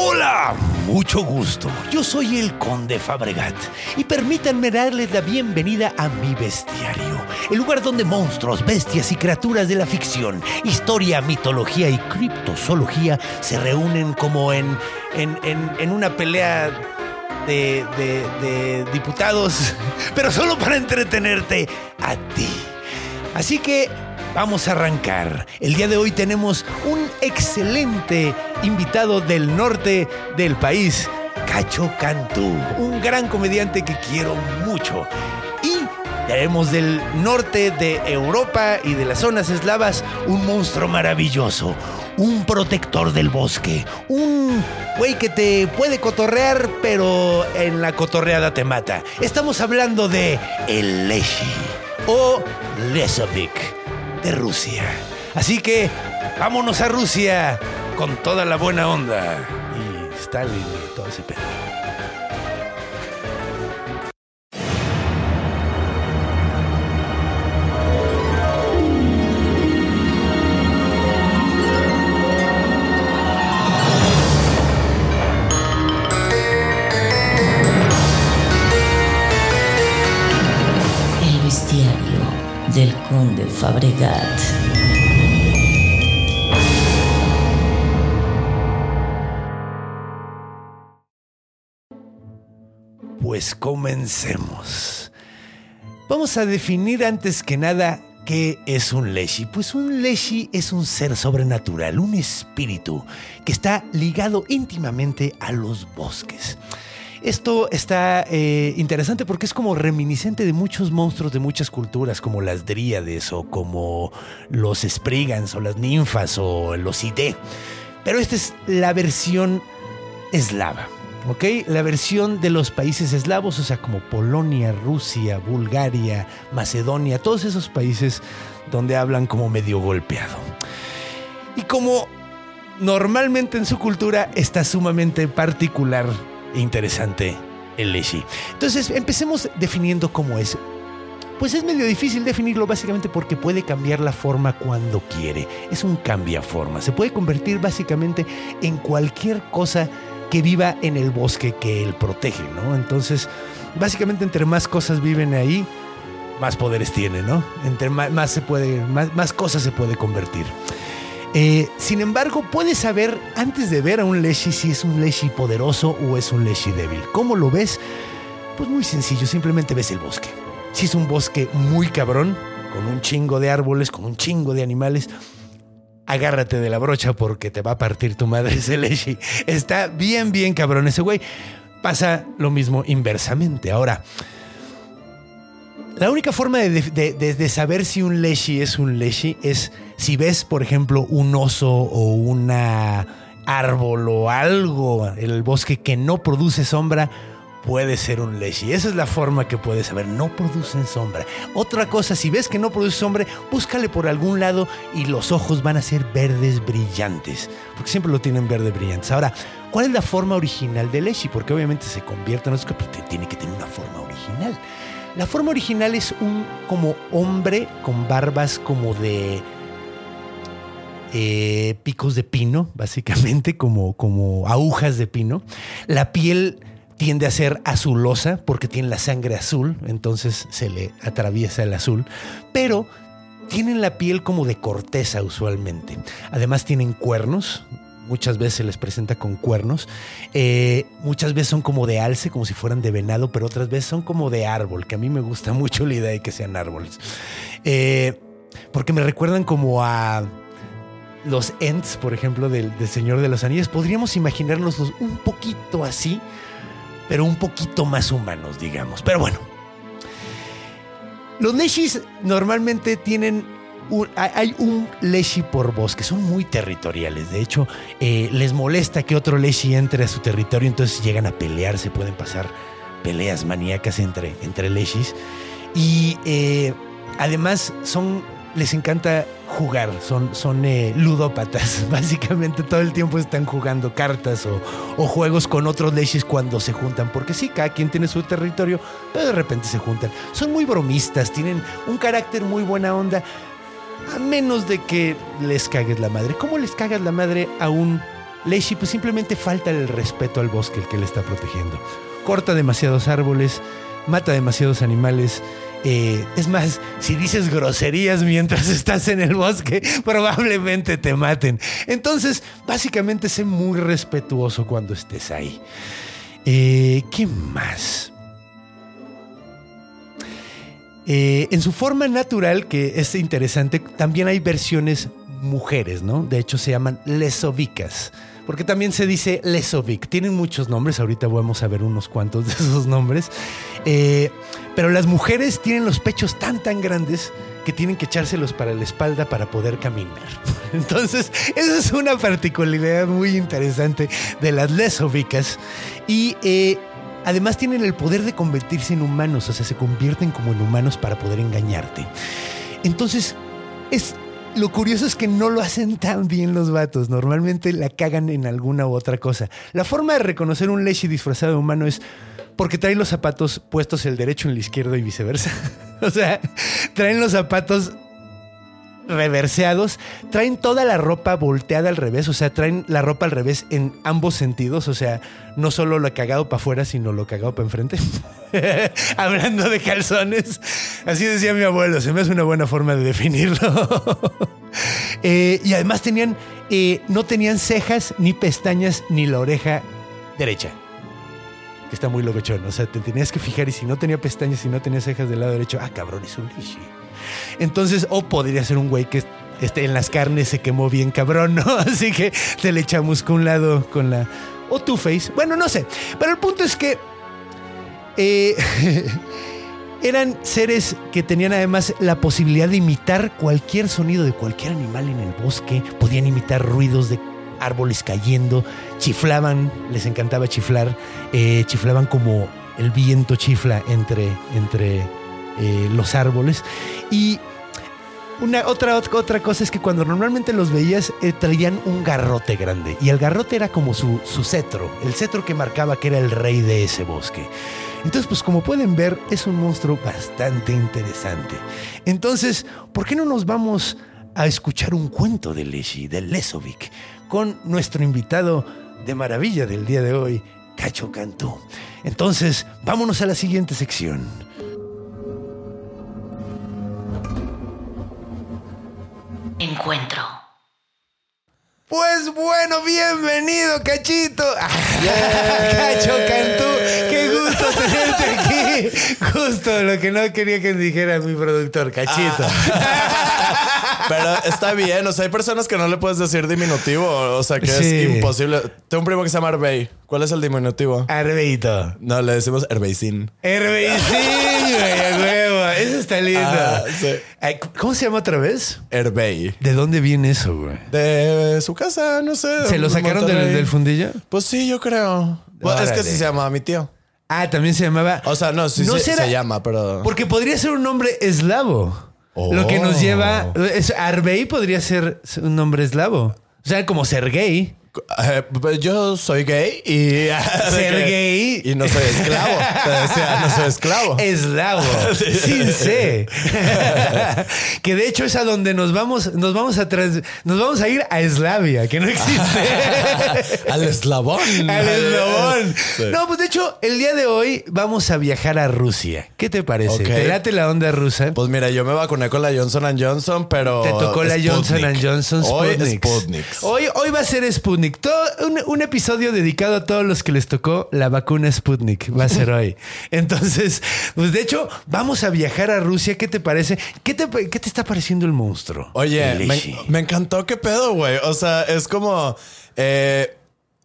Hola, mucho gusto. Yo soy el Conde Fabregat y permítanme darles la bienvenida a mi bestiario, el lugar donde monstruos, bestias y criaturas de la ficción, historia, mitología y criptozoología se reúnen como en, en, en, una pelea de, de, de diputados, pero solo para entretenerte a ti. Así que vamos a arrancar. El día de hoy tenemos un excelente invitado del norte del país, Cacho Cantú, un gran comediante que quiero mucho. Y tenemos del norte de Europa y de las zonas eslavas un monstruo maravilloso, un protector del bosque, un güey que te puede cotorrear, pero en la cotorreada te mata. Estamos hablando de el Leshi o Lesovic de Rusia. Así que vámonos a Rusia con toda la buena onda. Y Stalin y todo ese pedo. Del conde Fabregat. Pues comencemos. Vamos a definir antes que nada qué es un Leshi. Pues un Leshi es un ser sobrenatural, un espíritu que está ligado íntimamente a los bosques. Esto está eh, interesante porque es como reminiscente de muchos monstruos de muchas culturas, como las dríades o como los sprigans o las ninfas o los ide. Pero esta es la versión eslava. ¿ok? La versión de los países eslavos, o sea, como Polonia, Rusia, Bulgaria, Macedonia, todos esos países donde hablan como medio golpeado. Y como normalmente en su cultura está sumamente particular interesante el Leshi. Entonces, empecemos definiendo cómo es. Pues es medio difícil definirlo básicamente porque puede cambiar la forma cuando quiere. Es un cambiaforma. Se puede convertir básicamente en cualquier cosa que viva en el bosque que él protege, ¿no? Entonces, básicamente entre más cosas viven ahí, más poderes tiene, ¿no? Entre más, más se puede, más, más, cosas se puede convertir. Eh, sin embargo, puedes saber antes de ver a un Leshi si es un Leshi poderoso o es un Leshi débil. ¿Cómo lo ves? Pues muy sencillo, simplemente ves el bosque. Si es un bosque muy cabrón, con un chingo de árboles, con un chingo de animales, agárrate de la brocha porque te va a partir tu madre ese Leshi. Está bien, bien cabrón ese güey. Pasa lo mismo inversamente. Ahora, la única forma de, de, saber si un Leshi es un Leshi es si ves, por ejemplo, un oso o una árbol o algo en el bosque que no produce sombra, puede ser un Leshi. Esa es la forma que puedes saber. No producen sombra. Otra cosa, si ves que no produce sombra, búscale por algún lado y los ojos van a ser verdes brillantes. Porque siempre lo tienen verde brillantes. Ahora, ¿cuál es la forma original del Leshi? Porque obviamente se convierte en otro, pero tiene que tener una forma original. La forma original es un como hombre con barbas como de eh, picos de pino, básicamente, como, como agujas de pino. La piel tiende a ser azulosa porque tiene la sangre azul, entonces se le atraviesa el azul, pero tienen la piel como de corteza usualmente. Además tienen cuernos, muchas veces se les presenta con cuernos, eh, muchas veces son como de alce, como si fueran de venado, pero otras veces son como de árbol, que a mí me gusta mucho la idea de que sean árboles, eh, porque me recuerdan como a los Ents, por ejemplo, del, del Señor de los Anillos, podríamos imaginarnos un poquito así, pero un poquito más humanos, digamos. Pero bueno, los Leshis normalmente tienen un- hay- hay un leshi por bosque, son muy territoriales. De hecho, eh, les molesta que otro leshi entre a su territorio, entonces llegan a pelear, se pueden pasar peleas maníacas entre, entre leshis. Y eh, además son, les encanta jugar, son, son eh, ludópatas. Básicamente todo el tiempo están jugando cartas o, juegos con otros leshis cuando se juntan. Porque sí, cada quien tiene su territorio, pero de repente se juntan. Son muy bromistas, tienen un carácter muy buena onda. A menos de que les cagues la madre. ¿Cómo les cagas la madre a un Leshi? Pues simplemente falta el respeto al bosque el que le está protegiendo. Corta demasiados árboles, mata demasiados animales. Eh, es más, si dices groserías mientras estás en el bosque, probablemente te maten. Entonces, básicamente sé muy respetuoso cuando estés ahí. Eh, ¿Qué más? Eh, en su forma natural, que es interesante, también hay versiones mujeres, ¿no? De hecho, se llaman lesovicas. Porque también se dice lesovic. Tienen muchos nombres, ahorita vamos a ver unos cuantos de esos nombres. Eh, pero las mujeres tienen los pechos tan, tan grandes que tienen que echárselos para la espalda para poder caminar. Entonces, esa es una particularidad muy interesante de las lesovicas. Y eh, además tienen el poder de convertirse en humanos, o sea, se convierten como en humanos para poder engañarte. Entonces, es lo curioso es que no lo hacen tan bien los vatos. Normalmente la cagan en alguna u otra cosa. La forma de reconocer un leche disfrazado de humano es porque traen los zapatos puestos el derecho en el izquierdo y viceversa. o sea, traen los zapatos reverseados, traen toda la ropa volteada al revés, o sea, traen la ropa al revés en ambos sentidos, o sea, no solo lo cagado para afuera, sino lo cagado para enfrente. Hablando de calzones, así decía mi abuelo, se me hace una buena forma de definirlo. Eh, y además tenían, eh, no tenían cejas, ni pestañas, ni la oreja derecha. Que está muy locochón, o sea, te tenías que fijar y si no tenía pestañas, si no tenía cejas del lado derecho, ah, cabrón, es un lishi. Entonces, o podría ser un güey que este, en las carnes se quemó bien cabrón, ¿no? Así que te le echamos con un lado con la... O Two Face. Bueno, no sé. Pero el punto es que... eh, eran seres que tenían además la posibilidad de imitar cualquier sonido de cualquier animal en el bosque. Podían imitar ruidos de árboles cayendo. Chiflaban, les encantaba chiflar. eh, chiflaban como el viento chifla entre, entre eh, los árboles. Y una, otra, otra cosa es que cuando normalmente los veías eh, traían un garrote grande y el garrote era como su, su cetro, el cetro que marcaba que era el rey de ese bosque. Entonces, pues como pueden ver, es un monstruo bastante interesante. Entonces, ¿por qué no nos vamos a escuchar un cuento de Leshi, de Lesovic, con nuestro invitado de maravilla del día de hoy, Cacho Cantú? Entonces, vámonos a la siguiente sección. Encuentro. Pues bueno, bienvenido, Cachito. Cacho Cantú, qué gusto tenerte aquí. Justo lo que no quería que dijera mi productor, Cachito. Pero está bien, o sea, hay personas que no le puedes decir diminutivo, o sea, que Sí. es imposible. Tengo un primo que se llama Arbey. ¿Cuál es el diminutivo? Arbeito. No, le decimos Herbeicín. Herbicín, güey. Eso está lindo. Ah, sí. ¿Cómo se llama otra vez? Herbey. ¿De dónde viene eso, güey? De su casa, no sé. ¿Se lo sacaron del, fundillo? Pues sí, yo creo. Pues es que así se llama mi tío. Ah, también se llamaba. O sea, no, sí se, será- se llama, pero. Porque podría ser un nombre eslavo. Oh. Lo que nos lleva. Es, Arbey podría ser un nombre eslavo. O sea, como Sergei. Eh, yo soy gay y. Ser gay. Y no soy esclavo. No soy esclavo. Eslavo. Sin C. que de hecho es a donde nos vamos, nos vamos a trans- nos vamos a ir a Eslavia, que no existe. Al eslabón. Al eslabón. Sí. No, pues de hecho, el día de hoy vamos a viajar a Rusia. ¿Qué te parece? Ok. ¿Te late la onda rusa? Pues mira, yo me vacuné con la Johnson Johnson, pero. Te tocó la Johnson Sputnik. Johnson Hoy Sputnik. Sputnik. Hoy, hoy va a ser Sputnik. Todo, un, un episodio dedicado a todos los que les tocó la vacuna Sputnik. Va a ser hoy. Entonces, pues de hecho, vamos a viajar a Rusia. ¿Qué te parece? ¿Qué te, qué te está pareciendo el monstruo? Oye, me encantó qué pedo, güey. O sea, es como. eh,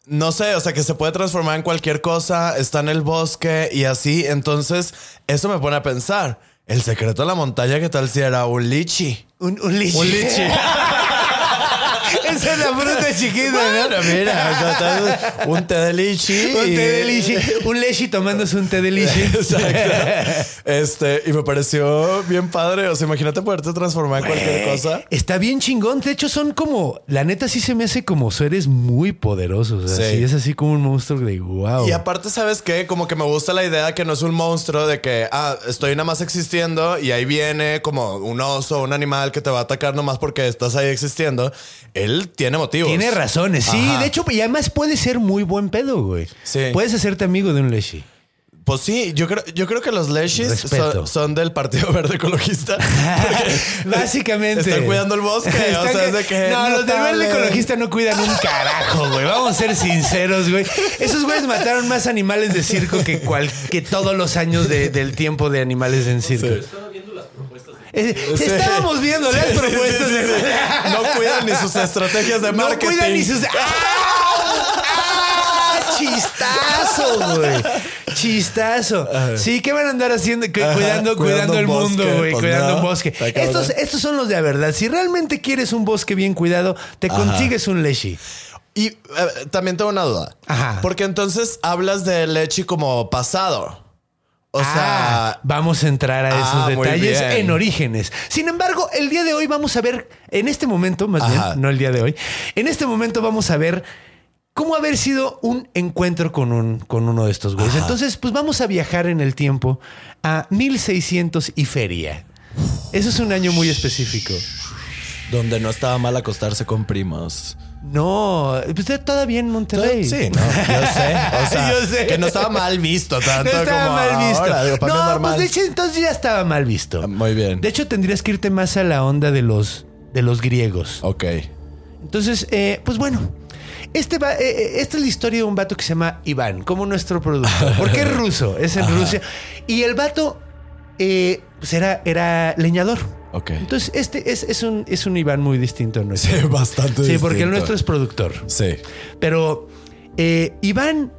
no sé, o sea, que se puede transformar en cualquier cosa, está en el bosque y así. Entonces, eso me pone a pensar. El secreto de la montaña, ¿qué tal si era un lichi? Un, un lichi. Un lichi. Esa es la fruta chiquita, Bueno, ¿no? mira, o sea, tal- un té de lichi. Un y- té de lichi. Un lechi tomándose un té de lichi. Exacto. Este, y me pareció bien padre. O sea, imagínate poderte transformar en cualquier cosa. Está bien chingón. De hecho, son como. La neta sí se me hace como seres muy poderosos. O sea, Sí. sí, es así como un monstruo de wow. Y aparte, ¿sabes qué? Como que me gusta la idea que no es un monstruo de que, ah, estoy nada más existiendo y ahí viene como un oso, un animal que te va a atacar nomás porque estás ahí existiendo. Él tiene motivos. Tiene razones. Sí, Ajá. de hecho, y además puede ser muy buen pedo, güey. Sí. Puedes hacerte amigo de un lechi. Pues sí, yo creo, yo creo que los leshis son, son del Partido Verde Ecologista. Básicamente. Están cuidando el bosque. o sea, es de que. no, los del verde ecologista no cuidan un carajo, güey. Vamos a ser sinceros, güey. Esos güeyes mataron más animales de circo que, cual, que todos los años de- del tiempo de animales en circo. Sí. Estábamos viendo las Sí, propuestas sí, de. sí, sí. No cuidan ni sus estrategias de No marketing. cuidan ni sus. ¡Ah! ¡Ah! ¡Chistazo, güey! Chistazo. Sí, ¿qué van a andar haciendo? Cu- Ajá, cuidando, cuidando cuidando el un mundo, güey. pues cuidando no, un bosque. Estos, estos son los de la verdad. Si realmente quieres un bosque bien cuidado, te consigues un leshi. Y eh, también tengo una duda. Ajá. Porque entonces hablas de leche como pasado. O Ah, sea, vamos a entrar a esos Ah, muy detalles en orígenes. Sin embargo, el día de hoy vamos a ver, en este momento, más Ajá. bien, no el día de hoy, en este momento vamos a ver cómo haber sido un encuentro con, un, con uno de estos güeyes. Entonces, pues vamos a viajar en el tiempo a 1600 y feria. Eso es un año muy específico. donde no estaba mal acostarse con primos. No, pues todavía en Monterrey. Sí, no, yo sé. O sea, Yo sé. que no estaba mal visto No tanto estaba como mal visto. ahora. Digo, para mí es no, normal. pues de hecho entonces ya estaba mal visto. Ah, Muy bien. De hecho, tendrías que irte más a la onda de los, de los griegos. Ok. Entonces, eh, pues bueno. Este va- eh, eh, esta es la historia de un vato que se llama Iván, como nuestro productor. Porque es ruso, es en Rusia. Y el vato eh, pues era, era leñador. Ok. Entonces, este es, es un, es un Iván muy distinto al nuestro. Sí, bastante Sí, porque el nuestro es productor. Sí. Pero eh, Iván.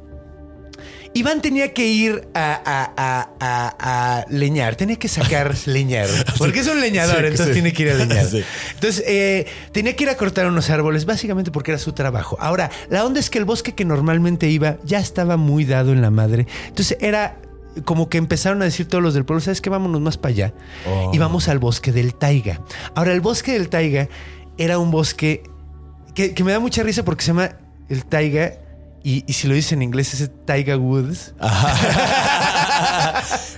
Iván tenía que ir a, a- a- a- a leñar, tenía que sacar leñar, porque es un leñador, Sí, entonces sí. tiene que ir a leñar. Sí. Entonces, eh, tenía que ir a cortar unos árboles, básicamente porque era su trabajo. Ahora, la onda es que el bosque que normalmente iba ya estaba muy dado en la madre. Entonces, era como que empezaron a decir todos los del pueblo, ¿sabes qué? Vámonos más para allá. Oh. Y vamos al bosque del Taiga. Ahora, el bosque del Taiga era un bosque que, que me da mucha risa porque se llama el Taiga. Y, y si lo dices en inglés es Taiga Woods.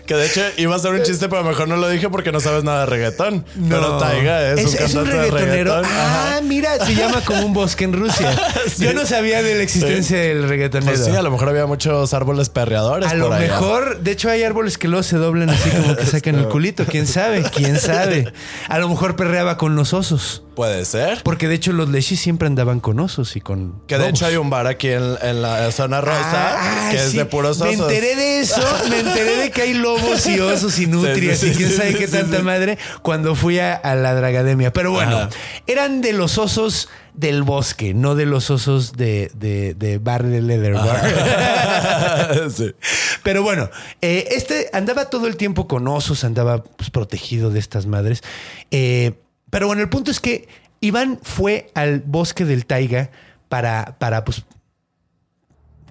que de hecho iba a ser un chiste, pero mejor no lo dije porque no sabes nada de reggaetón. Pero Taiga es, un cantante de reggaetonero. reggaetón. Ah, mira, se llama como un bosque en Rusia. Sí. Yo no sabía de la existencia del reggaetonero. Pues sí, a lo mejor había muchos árboles perreadores. A lo allá. mejor, de hecho, hay árboles que luego se doblan así como que sacan el culito. ¿Quién sabe? ¿Quién sabe? A lo mejor perreaba con los osos. Puede ser. Porque de hecho los lechis siempre andaban con osos y con... Que de lobos. hecho hay un bar aquí en, en la zona rosa Ah, que es de puros osos. Me enteré de eso, me enteré de que hay lobos y osos y nutrias Sí, sí, y quién sabe qué tanta madre cuando fui a, a la dragademia. Pero bueno, Ajá. eran de los osos del bosque, no de los osos de, de, de bar de leather bar. sí. Pero bueno, eh, este andaba todo el tiempo con osos, andaba pues, protegido de estas madres. Eh, pero bueno, el punto es que Iván fue al bosque del Taiga para, para pues,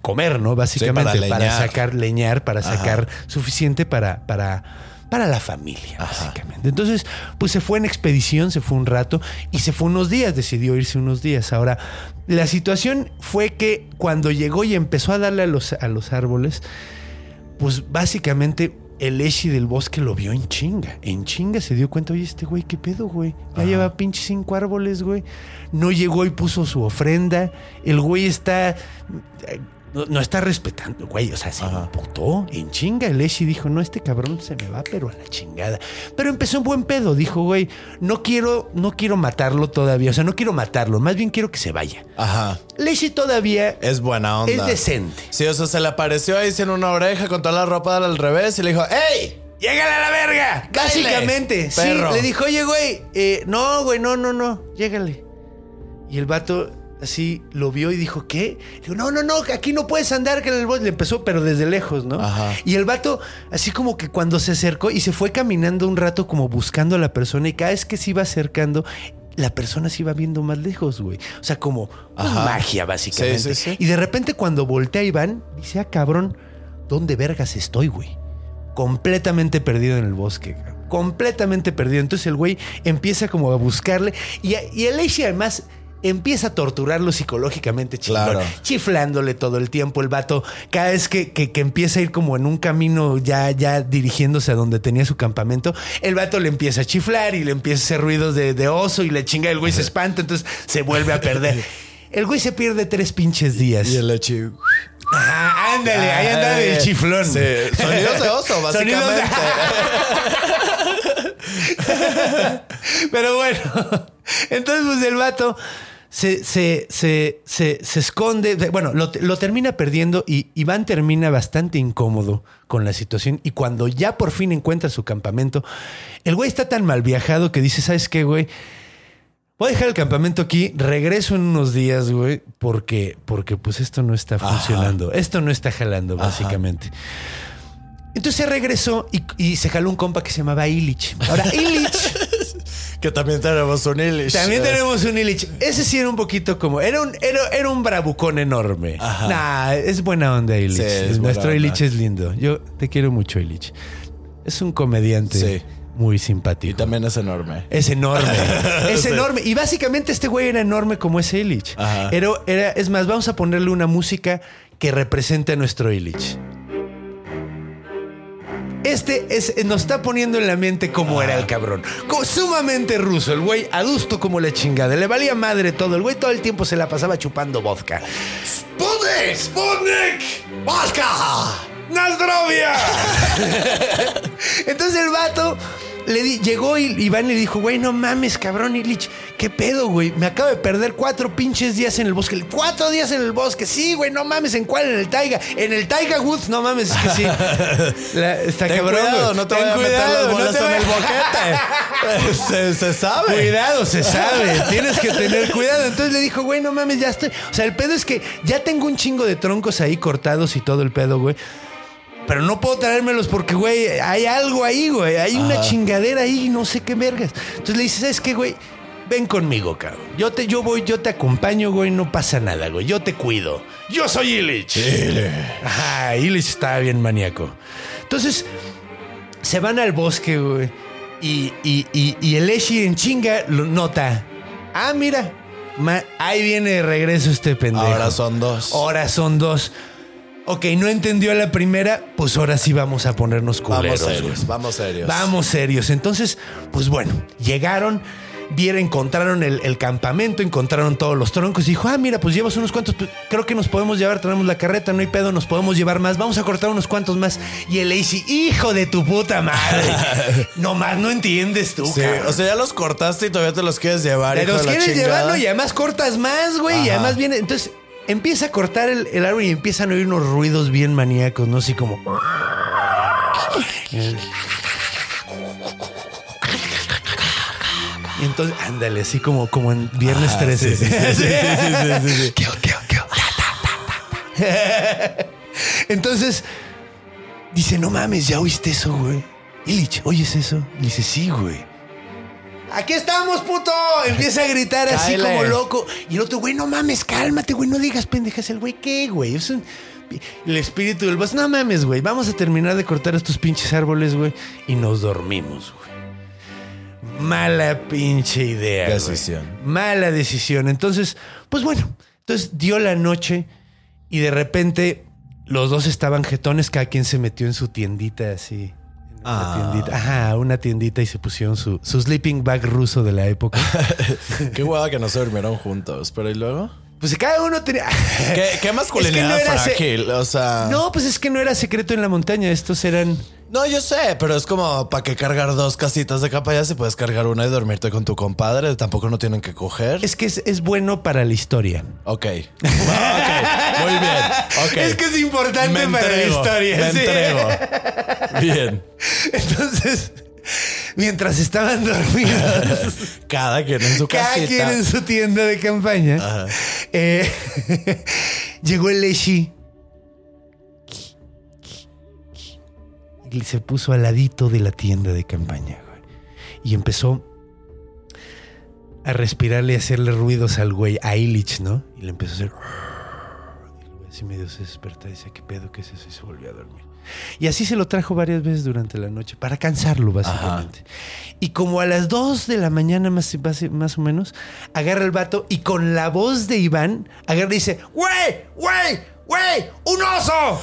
comer, ¿no? Básicamente, para sacar leñar, para sacar suficiente para, para, para la familia, básicamente. Entonces, pues se fue en expedición, se fue un rato y se fue unos días, decidió irse unos días. Ahora, la situación fue que cuando llegó y empezó a darle a los, a los árboles, pues básicamente el Eshi del bosque lo vio en chinga. En chinga se dio cuenta, oye, este güey, ¿qué pedo, güey? Ya lleva pinche cinco árboles, güey. No llegó y puso su ofrenda. El güey está... No, no está respetando, güey. O sea, se emputó en chinga. El Eshi dijo, no, este cabrón se me va, pero a la chingada. Pero empezó un buen pedo. Dijo, güey, no quiero, no quiero matarlo todavía. O sea, no quiero matarlo. Más bien quiero que se vaya. Ajá. Leshi todavía Es buena onda. es decente. Sí, o sea, se le apareció ahí en una oreja con toda la ropa al revés y le dijo, ¡Ey! ¡Llégale a la verga! Básicamente, sí. Le dijo, oye, güey, eh, no, güey, no, no, no, llégale. Y el vato así lo vio y dijo, ¿qué? Digo, no, no, no, aquí no puedes andar, que el bosque. Le empezó, pero desde lejos, ¿no? Ajá. Y el vato, así como que cuando se acercó y se fue caminando un rato como buscando a la persona y cada vez que se iba acercando, la persona se iba viendo más lejos, güey. O sea, como Ajá. magia, básicamente. Sí, sí, sí. Y de repente cuando voltea Iván, dice, ah, cabrón, ¿dónde vergas estoy, güey? Completamente perdido en el bosque, cabrón. completamente perdido. Entonces el güey empieza como a buscarle y, y el Eishi además empieza a torturarlo psicológicamente, chingón, Claro. chiflándole todo el tiempo. El vato, cada vez que, que- que empieza a ir como en un camino ya, ya dirigiéndose a donde tenía su campamento, el vato le empieza a chiflar y le empieza a hacer ruidos de, de oso y le chinga, el güey se espanta, entonces se vuelve a perder. El güey se pierde tres pinches días. Y el lechi. Ajá, ándale, ahí anda de chiflón. Sí, sonidos de oso, Sonidos de- básicamente. Pero bueno, entonces pues el vato se, se, se, se, esconde, bueno, lo, lo termina perdiendo y Iván termina bastante incómodo con la situación y cuando ya por fin encuentra su campamento, el güey está tan mal viajado que dice, ¿sabes qué, güey? Voy a dejar el campamento aquí, regreso en unos días, güey, porque, porque pues esto no está funcionando, esto no está jalando, básicamente. Entonces se regresó y, y se jaló un compa que se llamaba Illich. Ahora, Illich Que también tenemos un Illich. también Eh, tenemos un Illich. Ese sí era un poquito como. Era un, era, era un bravucón enorme. Ajá. Nah, es buena onda, Illich. Sí, es Nuestro. Illich es lindo. Yo te quiero mucho, Illich. Es un comediante Sí. muy Y simpático. también es enorme. Es enorme. es Sí. enorme. Y básicamente este güey era enorme como ese Illich. Ajá. Era, era, es más, vamos a ponerle una música que represente a nuestro Illich. Este es, nos está poniendo en la mente cómo era el cabrón. Co- sumamente ruso, el güey adusto como la chingada. Le valía madre todo. El güey todo el tiempo se la pasaba chupando vodka. ¡Sputnik! ¡Sputnik! ¡Vodka! ¡Nazdrovia! Entonces el vato le di- llegó y Iván le dijo, güey, no mames, cabrón, Illich, ¿qué pedo, güey? Me acabo de perder cuatro pinches días en el bosque. Cuatro días en el bosque. Sí, güey, no mames, ¿en cuál? En el Taiga. En el Taiga Woods, no mames, es que sí. La- está Ten cabrón. cuidado, no te Ten voy a meter las no bolas te en el boquete. se, se sabe. Cuidado, se sabe. Tienes que tener cuidado. Entonces le dijo, güey, no mames, ya estoy. O sea, el pedo es que ya tengo un chingo de troncos ahí cortados y todo el pedo, güey. Pero no puedo traérmelos porque, güey, hay algo ahí, güey. Hay una chingadera ahí, no sé qué vergas. Entonces le dices, ¿sabes qué, güey? Ven conmigo, cabrón. Yo te, yo voy, yo te acompaño, güey. No pasa nada, güey. Yo te cuido. Yo soy Illich. Ajá, Illich estaba bien maníaco. Entonces, se van al bosque, güey. Y, y, y, y el Eshi en chinga lo nota. Ah, mira. ma- ahí viene de regreso este pendejo. Ahora son dos. Ahora son dos. Ok, no entendió a la primera, pues ahora sí vamos a ponernos Vamos culeros. serios, güey. vamos serios. Vamos serios. Entonces, pues bueno, llegaron, vieron, encontraron el, el campamento, encontraron todos los troncos y dijo, ah, mira, pues llevas unos cuantos, pues, creo que nos podemos llevar, tenemos la carreta, no hay pedo, nos podemos llevar más, vamos a cortar unos cuantos más. Y el Lazy, hijo de tu puta madre. no más, no entiendes tú, Sí, cabrón. o sea, ya los cortaste y todavía te los quieres llevar. Te los quieres llevar, ¿no? Y además cortas más, güey. Y además viene. Entonces empieza a cortar el, el árbol y empiezan a oír unos ruidos bien maníacos, ¿no? Así como. Y entonces, ándale, así como, como en Viernes Ah, 13. sí, sí, sí, sí, sí, sí, sí, sí. Kio, kio, kio. Entonces, dice, no mames, ¿ya oíste eso, güey? Illich, ¿oyes eso? Y dice, sí, güey. ¡Aquí estamos, puto! Empieza a gritar así Cáele. como loco. Y el otro, güey, no mames, cálmate, güey, no digas pendejas. El güey, ¿qué, güey? Es un... El espíritu del bosque, no mames, güey. Vamos a terminar de cortar estos pinches árboles, güey. Y nos dormimos, güey. Mala pinche idea. güey. Decisión. Mala decisión. Entonces, pues bueno, entonces dio la noche y de repente los dos estaban jetones, cada quien se metió en su tiendita así. En Una Ah. tiendita. Ajá, una tiendita y se pusieron su, su sleeping bag ruso de la época. Qué hueva que no se durmieron juntos. Pero ¿y luego? Pues cada uno tenía. ¿Qué, qué masculinidad Es que no se- frágil? O sea... No, pues es que no era secreto en la montaña. Estos eran. No, yo sé, pero es como para qué cargar dos casitas de capa ya si puedes cargar una y dormirte con tu compadre. Tampoco no tienen que coger. Es que es, es bueno para la historia. Ok. ok. Muy bien. Ok. Es que es importante Me para la historia. Me sí. entrego. Bien. Entonces, mientras estaban dormidos. Cada quien en su Cada casita. quien en su tienda de campaña. Ajá. Eh, llegó el Leshi. Y se puso al ladito de la tienda de campaña, güey. Y empezó a respirarle y hacerle ruidos al güey, a Illich, ¿no? Y le empezó a hacer. Y el güey así medio se desperta y dice, ¿qué pedo? ¿Qué es eso? Y se volvió a dormir. Y así se lo trajo varias veces durante la noche, para cansarlo, básicamente. Y como a las 2 de la mañana, más, más, o menos, agarra el vato y con la voz de Iván, agarra y dice: ¡Güey! ¡Güey! ¡Güey! ¡Un oso!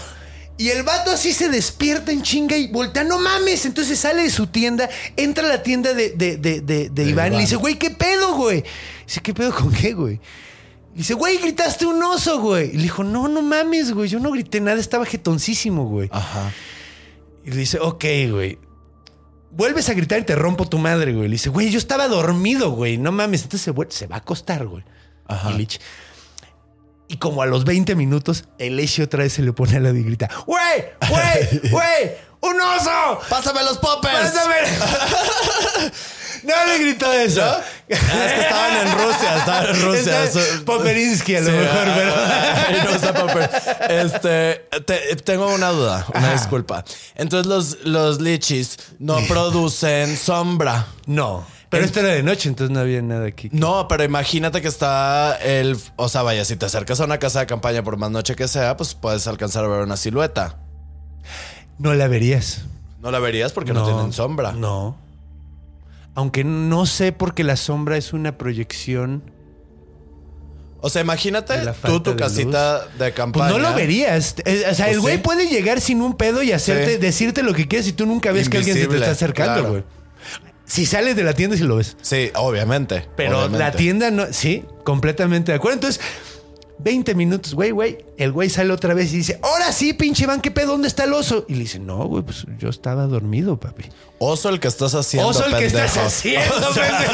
Y el vato así se despierta en chinga y voltea, no mames. Entonces sale de su tienda, entra a la tienda de, de, de, de- de Iván y le dice, güey, ¿qué pedo, güey? Dice, ¿qué pedo con qué, güey? Dice, güey, gritaste un oso, güey. Y le dijo, no, no mames, güey. Yo no grité nada, estaba jetoncísimo, güey. Ajá. Y le dice, ok, güey. Vuelves a gritar y te rompo tu madre, güey. Le dice, güey, yo estaba dormido, güey. No mames. Entonces se, vuel- se va a acostar, güey. Ajá. Y Lich- Y como a los 20 minutos, el Eshi otra vez se le pone al lado y grita, güey, güey, güey, un oso. ¡Pásame los poppers! Pásame. No le gritó eso. Ah, es que estaban en Rusia, estaban en Rusia. Está- Poperinsky a lo Sí, mejor, ah, pero... y no usa popper. Este, te- tengo una duda, una Ajá. disculpa. Entonces los, los lichis no producen sombra. No. Pero esto era de noche, entonces no había nada aquí. No, pero imagínate que está el... O sea, vaya, si te acercas a una casa de campaña por más noche que sea, pues puedes alcanzar a ver una silueta. No la verías. No la verías porque no, tienen sombra. No. Aunque no sé porque la sombra es una proyección. O sea, imagínate tú tu de casita de Pues campaña. no lo verías. O sea, Pues el güey sí. puede llegar sin un pedo y hacerte, Sí. decirte lo que quieres y tú nunca ves que alguien se te está acercando, claro. güey. Si sales de la tienda, sí lo ves. Sí, obviamente. Pero obviamente. la tienda no. Sí, completamente de acuerdo. Entonces, 20 minutos, güey, güey. El güey sale otra vez y dice: Ahora sí, pinche Van, ¿qué pedo? ¿Dónde está el oso? Y le dice: No, güey, pues yo estaba dormido, papi. Oso el que estás haciendo, Oso el que estás haciendo, pendejo.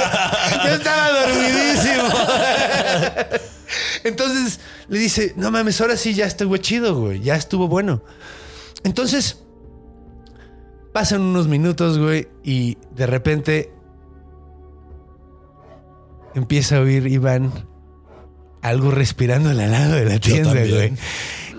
Yo estaba dormidísimo. Entonces le dice, no mames, ahora sí ya estuvo chido, güey. Ya estuvo bueno. Entonces, pasan unos minutos, güey, y de repente empieza a oír Iván algo respirando al lado de la tienda, güey.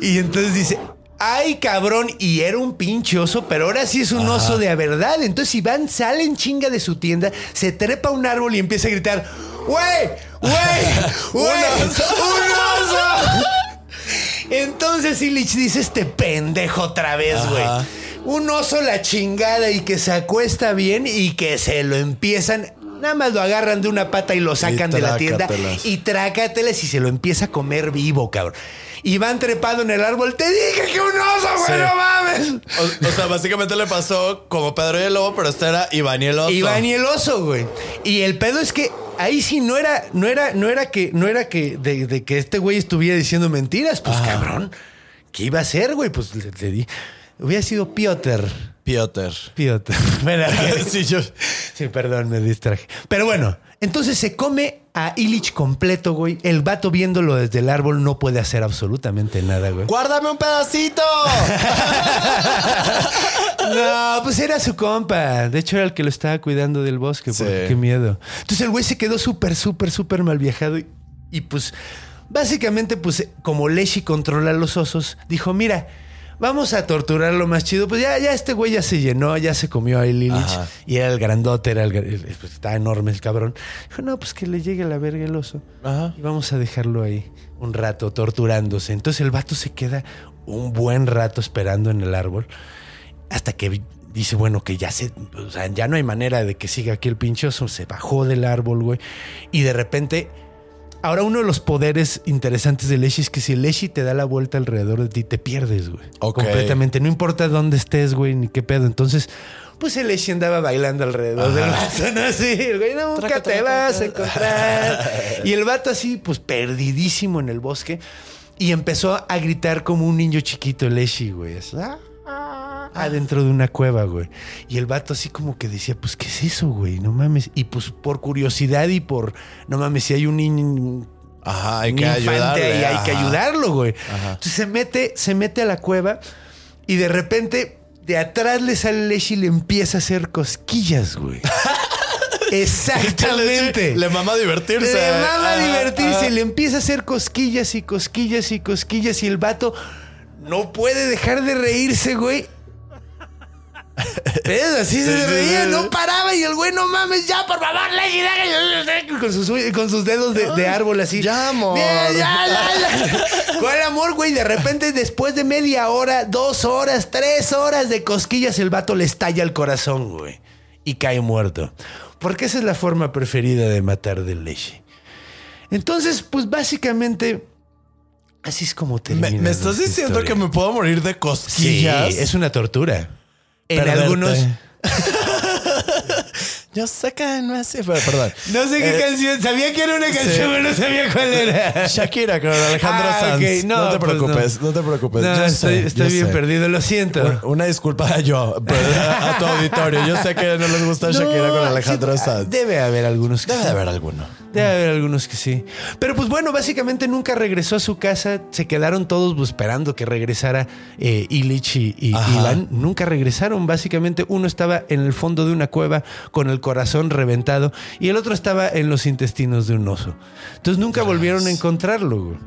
Y entonces dice, ay cabrón, y era un pinche oso, pero ahora sí es un oso de a verdad. Entonces Iván sale en chinga de su tienda, se trepa a un árbol y empieza a gritar, güey, güey, güey, un oso. Entonces Illich dice este pendejo otra vez, güey. Un oso la chingada y que se acuesta bien y que se lo empiezan. Nada más lo agarran de una pata y lo sacan de la tienda y trácatelas y se lo empieza a comer vivo, cabrón. Y van trepado en el árbol. Te dije que un oso, güey, Sí. no mames. O, o sea, básicamente le pasó como Pedro y el Lobo, pero este era Iván y el Oso. Iván y el oso, güey. Y el pedo es que ahí sí no era, no era, no era que, no era que de, de que este güey estuviera diciendo mentiras. Pues cabrón, ¿qué iba a hacer, güey? Pues le, le di. Hubiera sido Piotr. Piotr. Piotr. Bueno, sí, yo... Sí, perdón, me distraje. Pero bueno, entonces se come a Illich completo, güey. El vato viéndolo desde el árbol no puede hacer absolutamente nada, güey. ¡Guárdame un pedacito! No, pues era su compa. De hecho, era el que lo estaba cuidando del bosque. Porque Sí. qué miedo. Entonces el güey se quedó súper, súper, súper mal viajado. Y, y, pues, básicamente, pues, como Leshi controla a los osos, dijo: Mira, vamos a torturarlo más chido. Pues ya, ya este güey ya se llenó, ya se comió a. Ajá. Y era el grandote, era el, el- pues, estaba enorme el cabrón. Dijo: No, pues que le llegue la verga el oso. Ajá. Y vamos a dejarlo ahí un rato torturándose. Entonces el vato se queda un buen rato esperando en el árbol hasta que dice, bueno, que ya se, o sea, ya no hay manera de que siga aquí el pinchoso. Se bajó del árbol, güey. Y de repente, ahora uno de los poderes interesantes de Leshi es que si Leshi te da la vuelta alrededor de ti, te pierdes, güey. Ok. Completamente. No importa dónde estés, güey, ni qué pedo. Entonces, pues el Leshi andaba bailando alrededor del vato, ¿no? Así, el güey, nunca Traca, te traca, vas a encontrar. y el vato así, pues perdidísimo en el bosque. Y empezó a gritar como un niño chiquito, el Leshi, güey. así, "Ah, ah", Adentro de una cueva, güey. Y el vato así como que decía, pues, ¿qué es eso, güey? No mames. Y pues por curiosidad y por, no mames, si hay un niño, Ajá, hay un que infante ayudarle. ahí, hay que ayudarlo, güey. Ajá. Entonces se mete, se mete a la cueva y de repente de atrás le sale Leshi y le empieza a hacer cosquillas, güey. Exactamente. Le mama divertirse. Le mama Ah, divertirse. ah. Le empieza a hacer cosquillas y cosquillas y cosquillas. Y el vato no puede dejar de reírse, güey. ¿Ves? Así Sí, se reía, no paraba. Y el güey, no mames, ya, por favor, Lady, déjame". con sus, con sus dedos de, de árbol así. Ya, amor. Ya, ya. ¿Cuál amor, güey? De repente, después de media hora, dos horas, tres horas de cosquillas, el vato le estalla el corazón, güey. Y cae muerto. Porque esa es la forma preferida de matar del leche. Entonces, pues básicamente, así es como termina. ¿Me, me estás diciendo historia. que me puedo morir de Sí, cosquillas? es una tortura. En Perderte. algunos. Yo sé que no es perdón. No sé qué Eh, canción. Sabía que era una canción, sí. pero no sabía cuál era. Shakira con Alejandro Ah, Sanz. ok. No, te pues preocupes, no. te preocupes. No, Yo estoy, sé, estoy yo bien sé. perdido, lo siento. Una- Una disculpa a yo, a, a tu auditorio. Yo sé que no les gusta Shakira con Alejandro sí, Sanz. Debe haber algunos Debe sí. de haber alguno. Debe haber algunos que sí. Pero pues bueno, básicamente nunca regresó a su casa. Se quedaron todos pues, esperando que regresara eh, Illich y, y. Nunca regresaron. Básicamente uno estaba en el fondo de una cueva con el corazón reventado y el otro estaba en los intestinos de un oso. Entonces nunca volvieron a encontrarlo.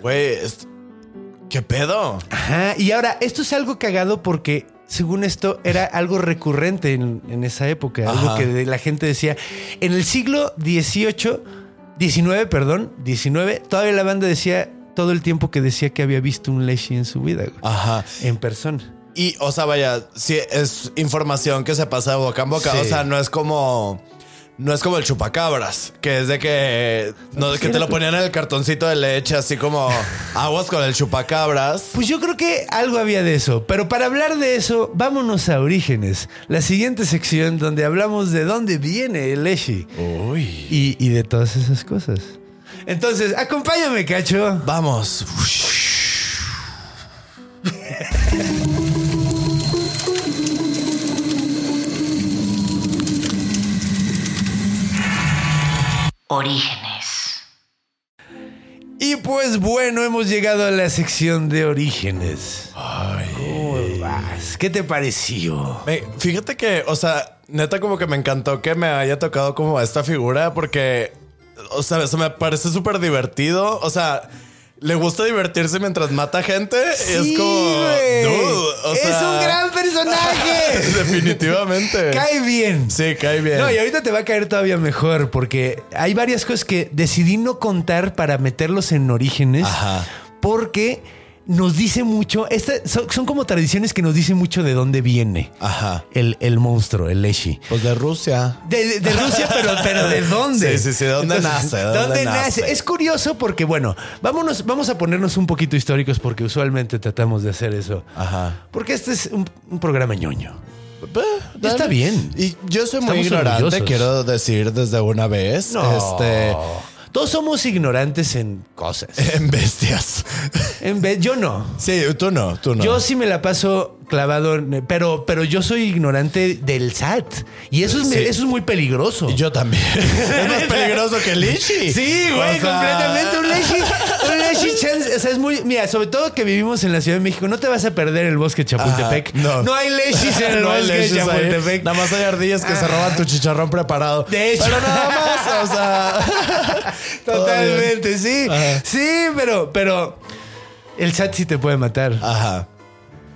güey. ¿qué pedo? Ajá. Y ahora, esto es algo cagado porque, según esto, era algo recurrente en, en esa época. Algo que la gente decía. En el siglo XVIII, XIX, perdón, XIX, todavía la banda decía todo el tiempo que decía que había visto un Leshi en su vida. güey, Ajá. En persona. Y, o sea, vaya, sí, es información que se pasa de boca en boca. Sí. O sea, no es como. No es como el chupacabras, que es de que. No, que te lo ponían en el cartoncito de leche, así como aguas con el chupacabras. Pues yo creo que algo había de eso. Pero para hablar de eso, vámonos a Orígenes. La siguiente sección donde hablamos de dónde viene el Leshi. Uy. Y, y de todas esas cosas. Entonces, acompáñame, cacho. Vamos. Orígenes. Y pues bueno, hemos llegado a la sección de orígenes. ¿Cómo vas? ¿Qué te pareció? Me- fíjate que, o sea, neta como que me encantó que me haya tocado como esta figura porque, o sea, eso me parece súper divertido. O sea, le gusta divertirse mientras mata gente. y es como... güey. dude, o es sea, un gran personaje. Definitivamente. Cae bien. Sí, cae bien. No, y ahorita te va a caer todavía mejor porque hay varias cosas que decidí no contar para meterlos en orígenes Ajá. porque nos dice mucho, esta- son, son como tradiciones que nos dicen mucho de dónde viene Ajá. el, el monstruo, el Leshi. Pues de Rusia. De, de- de Rusia, pero, pero ¿de dónde? Sí, sí, sí, ¿de dónde nace? ¿De dónde nace? Es curioso porque, bueno, vámonos, vamos a ponernos un poquito históricos porque usualmente tratamos de hacer eso. Ajá. Porque este es un, un programa ñoño. Está bien. Y yo soy muy Estamos ignorante, orgullosos. quiero decir desde una vez. Este. Todos somos ignorantes en cosas. En bestias. En vez, yo no. Sí, tú no, tú no. Yo sí me la paso clavado, en- pero, pero yo soy ignorante del SAT. Y eso es, Sí. eso es muy peligroso. Y yo también. es más peligroso que el. Sí, güey, O sea- completamente. Un leshi, un leshi chance. O sea, es muy. Mira, sobre todo que vivimos en la Ciudad de México, no te vas a perder el bosque de Chapultepec. Ajá, no. hay leshis en el No hay bosque. Chapultepec. Nada más hay ardillas que se roban tu chicharrón preparado. De hecho. Pero nada más, o sea. Totalmente, sí. Ajá. Sí, pero, pero. El SAT sí te puede matar. Ajá.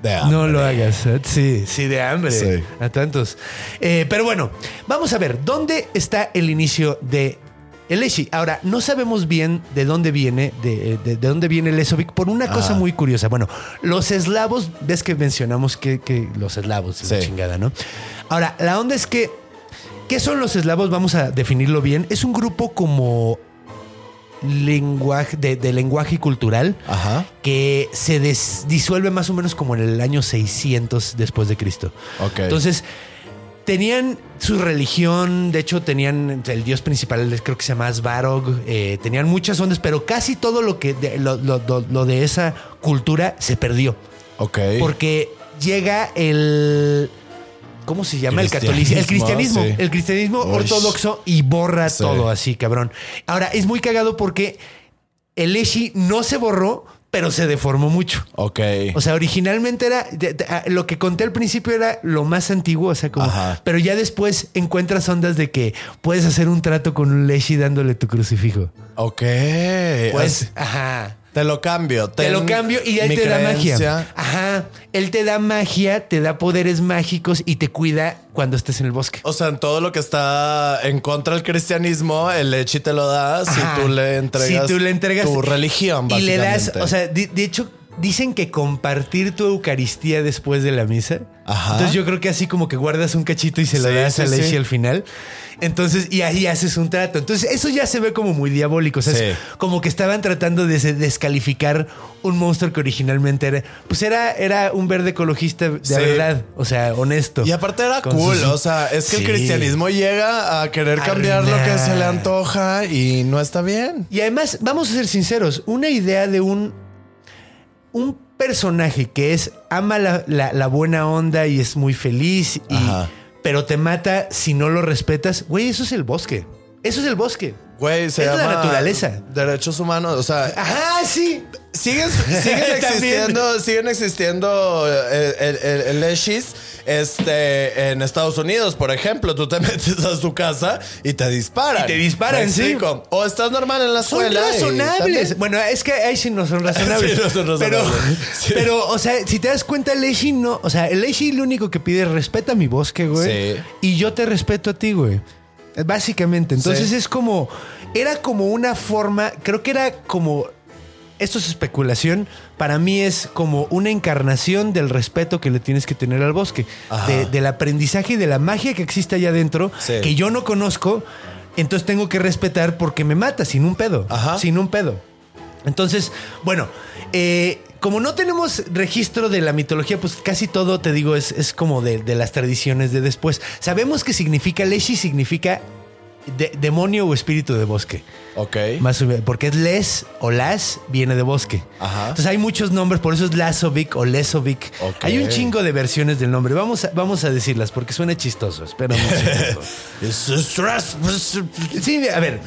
De hambre. No lo hagas, SAT. Sí, sí, de hambre. Sí. A tantos. Eh, pero bueno, vamos a ver, ¿dónde está el inicio de el Eshi? Ahora, no sabemos bien de dónde viene, de, de- de dónde viene el Esovic, por una cosa Ajá. muy curiosa. Bueno, los eslavos, ves que mencionamos que, que los eslavos, la Sí. chingada, ¿no? Ahora, la onda es que, ¿qué son los eslavos? Vamos a definirlo bien. Es un grupo como lenguaje, de, de lenguaje cultural Ajá. que se des- disuelve más o menos como en el año 600 después de Cristo. Entonces, tenían su religión, de hecho tenían el dios principal, creo que se llama Svarog, eh, tenían muchas ondas, pero casi todo lo, que de, lo, lo- lo- lo de esa cultura se perdió. Ok. Porque llega el... ¿Cómo se llama? El catolicismo. El cristianismo. sí. El cristianismo Uy. ortodoxo y borra Sí. todo así, cabrón. Ahora, es muy cagado porque el Eshi no se borró, pero se deformó mucho. Ok. O sea, originalmente era lo que conté al principio era lo más antiguo, o sea, como, Ajá. pero ya después encuentras ondas de que puedes hacer un trato con un leshi dándole tu crucifijo. ok. Pues, ajá. Te lo cambio. Te lo cambio y él mi te da magia. Ajá. Él te da magia, te da poderes mágicos y te cuida cuando estés en el bosque. O sea, en todo lo que está en contra del cristianismo, el lechi te lo da si tú le entregas, Si tú le entregas tu religión, y le das, básicamente. o sea, de, de hecho dicen que compartir tu Eucaristía después de la misa. Ajá. Entonces yo creo que así como que guardas un cachito y se lo Sí, das sí, a Leshi sí. al final. Entonces, y ahí haces un trato. Entonces, eso ya se ve como muy diabólico. O sea, es como que estaban tratando de descalificar un monstruo que originalmente era, pues era, era un verde ecologista de Sí. verdad. O sea, honesto. Y aparte era Con cool, sus- o sea, es que Sí. el cristianismo llega a querer cambiar lo que se le antoja y no está bien. Y además, vamos a ser sinceros, una idea de un, un personaje que es, ama la, la- la buena onda y es muy feliz, y, Ajá. Pero te mata si no lo respetas, güey, eso es el bosque. Eso es el bosque. Güey, se Es la naturaleza. Derechos humanos, o sea, Ajá, sí. Siguen, siguen existiendo, siguen existiendo eh, el, el, el leshis, este, en Estados Unidos, por ejemplo, tú te metes a su casa y te disparan. Y te disparan, ¿Me sí. O estás normal en la Son escuela. y razonables. Bueno, es que ahí sí no son razonables. Sí, no son Pero. Sí. pero, o sea, si te das cuenta, el Leishi no. O sea, el Leishi lo único que pide es respeta mi bosque, güey. Sí. Y yo te respeto a ti, güey. Básicamente. Entonces Sí. es como. Era como una forma. Creo que era como. Esto es especulación. Para mí es como una encarnación del respeto que le tienes que tener al bosque. De- del aprendizaje y de la magia que existe allá adentro. Sí. Que yo no conozco. Entonces tengo que respetar porque me mata sin un pedo. Ajá. Sin un pedo. Entonces, bueno, eh, como no tenemos registro de la mitología, pues casi todo, te digo, es, es como de, de las tradiciones de después. Sabemos que significa, Leshi significa de- demonio o espíritu de bosque. Ok. Más o menos, porque es les o las viene de bosque. Ajá. Entonces hay muchos nombres, por eso es Lasovic o Lesovic. Ok. Hay un chingo de versiones del nombre. Vamos a, vamos a decirlas porque suena chistoso. Espera un. Sí, a ver.